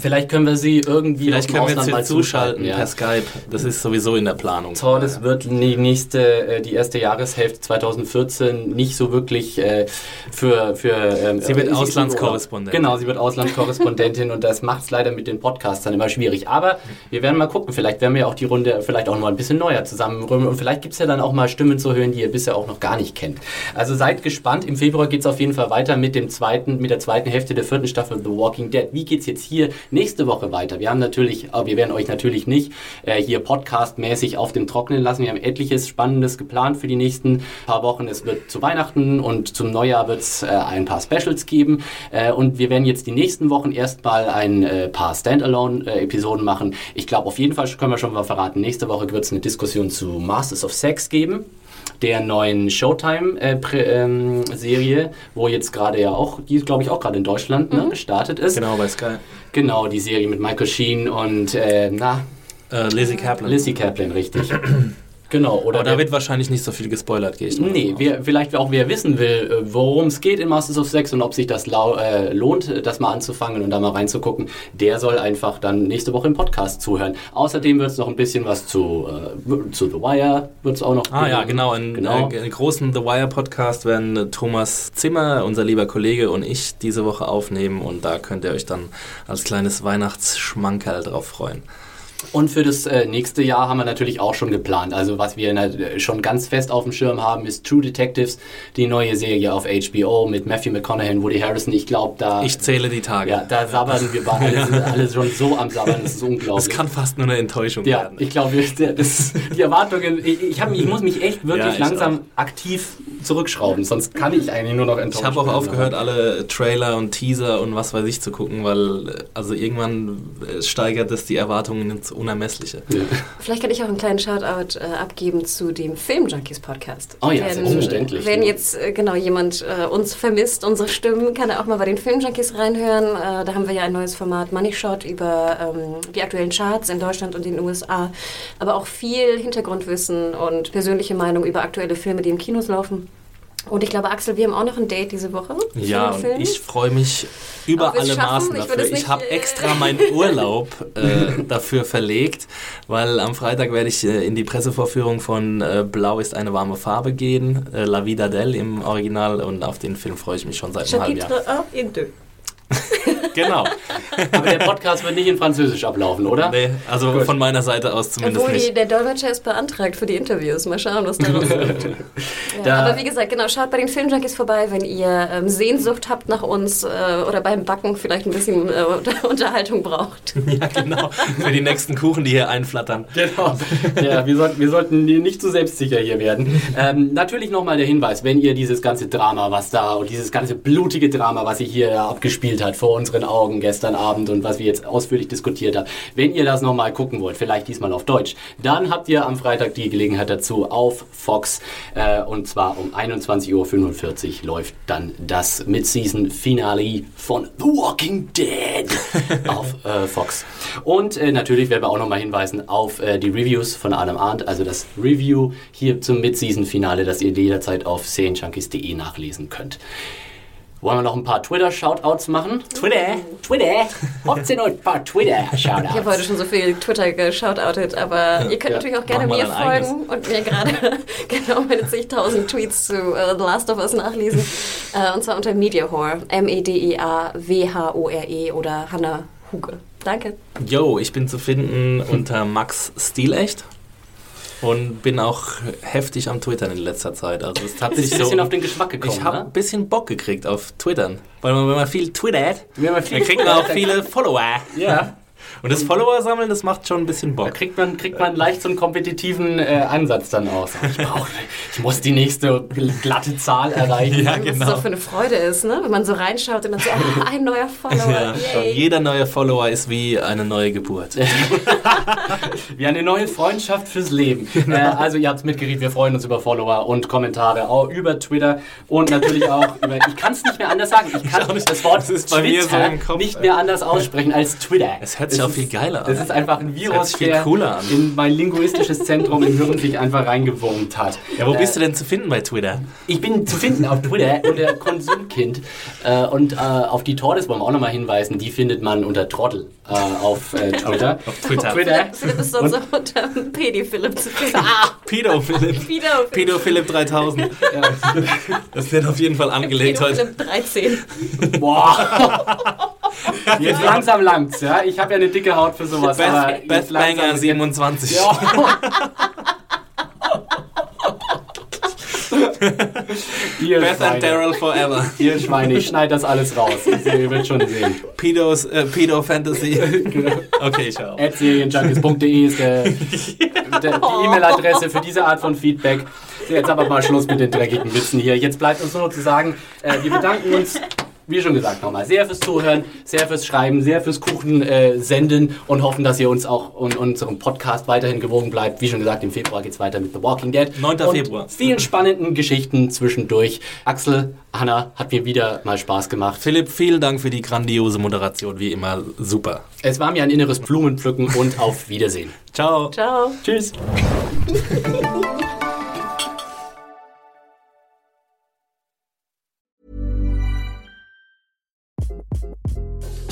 Vielleicht können wir sie irgendwie Vielleicht können wir Ausland jetzt mal hier zuschalten ja. per Skype. Das ist sowieso in der Planung. So, das wird die nächste, äh, die erste Jahreshälfte 2014 nicht so wirklich äh, für, für ähm, Sie wird Auslandskorrespondentin. Genau, sie wird Auslandskorrespondentin und das macht es leider mit den Podcasts dann immer schwierig. Aber wir werden mal gucken, vielleicht werden wir auch die Runde vielleicht auch noch ein bisschen neuer zusammenrühren und vielleicht gibt es ja dann auch mal Stimmen zu hören, die ihr bisher auch noch gar nicht kennt. Also seid gespannt. Im Februar geht es auf jeden Fall weiter mit dem zweiten, mit der zweiten Hälfte der vierten Staffel The Walking Dead. Wie geht's jetzt hier nächste Woche weiter? Wir haben natürlich, aber wir werden euch natürlich nicht äh, hier podcastmäßig auf dem Trocknen lassen. Wir haben etliches Spannendes geplant für die nächsten paar Wochen. Es wird zu Weihnachten und zum Neujahr wird es äh, ein paar Specials geben. Äh, und wir werden jetzt die nächsten Wochen erstmal ein äh, paar Standalone-Episoden machen. Ich glaube, auf jeden Fall können wir schon mal verraten, nächste Woche wird es eine Diskussion zu Masters of Sex geben der neuen Showtime-Serie, wo jetzt gerade ja auch, die ist glaube ich auch gerade in Deutschland ne, gestartet ist. Genau, bei Sky. Genau, die Serie mit Michael Sheen und, äh, na, Äh, Lizzie Kaplan. Lizzie Kaplan, richtig. genau, oder Aber da wird wahrscheinlich nicht so viel gespoilert, gehe ich mal Nee, wer, vielleicht auch wer wissen will, äh, worum es geht in Masters of Sex und ob sich das äh, lohnt, das mal anzufangen und da mal reinzugucken, der soll einfach dann nächste Woche im Podcast zuhören. Außerdem wird es noch ein bisschen was zu, äh, zu The Wire, wird es auch noch Ah ja, geben. genau. In, Genau. Äh, in großen The Wire Podcast werden äh, Thomas Zimmer, unser lieber Kollege, und ich diese Woche aufnehmen und da könnt ihr euch dann als kleines Weihnachtsschmankerl drauf freuen. Und für das äh, nächste Jahr haben wir natürlich auch schon geplant. Also was wir na- schon ganz fest auf dem Schirm haben, ist True Detectives, die neue Serie auf HBO mit Matthew McConaughey und Woody Harrison. Ich glaube, da... Ich zähle die Tage. ja, da sabbern wir beide alle, sind alle schon so am Sabbern, das ist Das unglaublich. kann fast nur eine Enttäuschung Ja, werden. ich glaube, das- die Erwartungen, ich, ich, hab, ich muss mich echt wirklich Ja, langsam aktiv zurückschrauben, sonst kann ich eigentlich nur noch enttäuscht Ich habe auch aufgehört, alle Trailer und Teaser und was weiß ich zu gucken, weil also irgendwann äh, steigert es die Erwartungen ins Unermessliche. Vielleicht kann ich auch einen kleinen Shoutout äh, abgeben zu dem Film Junkies Podcast. Oh ja, selbstverständlich. Wenn jetzt äh, genau jemand äh, uns vermisst, unsere Stimmen, kann er auch mal bei den Film Junkies reinhören. Äh, da haben wir ja ein neues Format Money Shot über ähm, die aktuellen Charts in Deutschland und den USA, aber auch viel Hintergrundwissen und persönliche Meinung über aktuelle Filme, die im Kinos laufen. Und ich glaube, Axel, wir haben auch noch ein Date diese Woche. Ja, und ich freue mich über alle? Maßen Ich dafür. Ich, nicht, habe äh, extra meinen Urlaub äh, dafür verlegt, weil am Freitag werde ich äh, in die Pressevorführung von äh, Blau ist eine warme Farbe gehen, äh, La Vida Del im Original und auf den Film freue ich mich schon seit einem halben Jahr. Chapitre 1 et 2. Genau. Aber der Podcast wird nicht in Französisch ablaufen, oder? Nee, also Gut. von meiner Seite aus zumindest Obwohl nicht. der Dolmetscher ist beantragt für die Interviews. Mal schauen, was daraus wird. Ja, Da- aber wie gesagt, genau, schaut bei den Filmjunkies vorbei, wenn ihr ähm, Sehnsucht habt nach uns äh, oder beim Backen vielleicht ein bisschen äh, Unterhaltung braucht. Ja, genau. Für die nächsten Kuchen, die hier einflattern. Genau. Ja, wir, sollten, wir sollten nicht zu selbstsicher hier werden. Ähm, natürlich nochmal der Hinweis, wenn ihr dieses ganze Drama, was da und dieses ganze blutige Drama, was sich hier abgespielt hat vor unseren Augen gestern Abend und was wir jetzt ausführlich diskutiert haben, wenn ihr das nochmal gucken wollt, vielleicht diesmal auf Deutsch, dann habt ihr am Freitag die Gelegenheit dazu auf Fox äh, und zwar um 21.45 Uhr läuft dann das Mid-Season-Finale von The Walking Dead auf äh, Fox. Und äh, natürlich werden wir auch nochmal hinweisen auf äh, die Reviews von Adam Arndt, also das Review hier zum Mid-Season-Finale, das ihr jederzeit auf serienjunkies.de nachlesen könnt. Wollen wir noch ein paar Twitter-Shoutouts machen? Twitter, Twitter, habt ihr noch ein paar Ich habe heute Twitter-Shoutouts? schon so viel Twitter geshoutoutet, aber ihr könnt Ja, natürlich auch gerne mir dein eigenes. folgen und mir gerade genau meine zigtausend Tweets zu äh, The Last of Us nachlesen. Äh, und zwar unter Mediahore, M-E-D-I-A-W-H-O-R-E oder Hannah Huge. Danke. Yo, ich bin zu finden unter Max Stilecht und bin auch heftig am Twittern in letzter Zeit. Also es hat sich Bist ein so bisschen auf den Geschmack gekommen, ich habe ne? ein bisschen Bock gekriegt auf Twittern, weil man, wenn man viel twittert, Wenn man viel dann kriegt man auch viele Follower. Ja, Und das Follower sammeln, das macht schon ein bisschen da Bock. kriegt man, kriegt man leicht so einen kompetitiven äh, Ansatz dann aus. Ich, brauch, ich muss die nächste glatte Zahl erreichen. Ja, Was genau. es auch für eine Freude ist, ne? wenn man so reinschaut und dann so, ah, ein neuer Follower. Ja. Jeder neue Follower ist wie eine neue Geburt. Wie eine neue Freundschaft fürs Leben. Äh, also ihr habt es mitgekriegt, wir freuen uns über Follower und Kommentare auch über Twitter und natürlich auch über, ich kann es nicht mehr anders sagen, ich kann auch nicht. das Wort Das ist bei mir so Twitter im Kopf, nicht mehr anders aussprechen als Twitter. Es hört sich auch viel geiler an. Das ist einfach ein Virus, viel der cooler an. in mein linguistisches Zentrum im Hirn sich einfach reingewurmt hat. Ja, wo bist du denn zu finden bei Twitter? Ich bin zu finden auf Twitter unter Konsumkind. Äh, und äh, auf die Tordes wollen wir auch nochmal hinweisen. Die findet man unter Trottel äh, auf äh, Twitter. Auf Twitter. Twitter. Philipp ist sonst auch unter Pedi-Philipp zu finden. Ah, Pedo Philipp. Pedo Pedo Philipp 3000. Das wird auf jeden Fall angelegt heute. Philipp 13. Boah. Jetzt langsam langt's, ja. Ich habe ja eine dicke Haut für sowas. Beth langsam- Banger 27. Ja. Ihr Beth and Schweine. Daryl forever. Ihr Schweine, ich schneide das alles raus. Ihr werdet schon sehen. Pedos, äh, Pedo Fantasy. Okay, ciao. serienjunkies.de ist der, der, die E-Mail-Adresse für diese Art von Feedback. So, jetzt aber mal Schluss mit den dreckigen Witzen hier. Jetzt bleibt uns nur noch zu sagen, äh, wir bedanken uns, wie schon gesagt, nochmal sehr fürs Zuhören, sehr fürs Schreiben, sehr fürs Kuchen äh, senden und hoffen, dass ihr uns auch und unserem Podcast weiterhin gewogen bleibt. Wie schon gesagt, im Februar geht's weiter mit The Walking Dead. 9. Und Februar. Vielen spannenden Geschichten zwischendurch. Axel, Hanna, hat mir wieder mal Spaß gemacht. Philipp, vielen Dank für die grandiose Moderation, wie immer. Super. Es war mir ein inneres Blumenpflücken und auf Wiedersehen. Ciao. Ciao. Tschüss.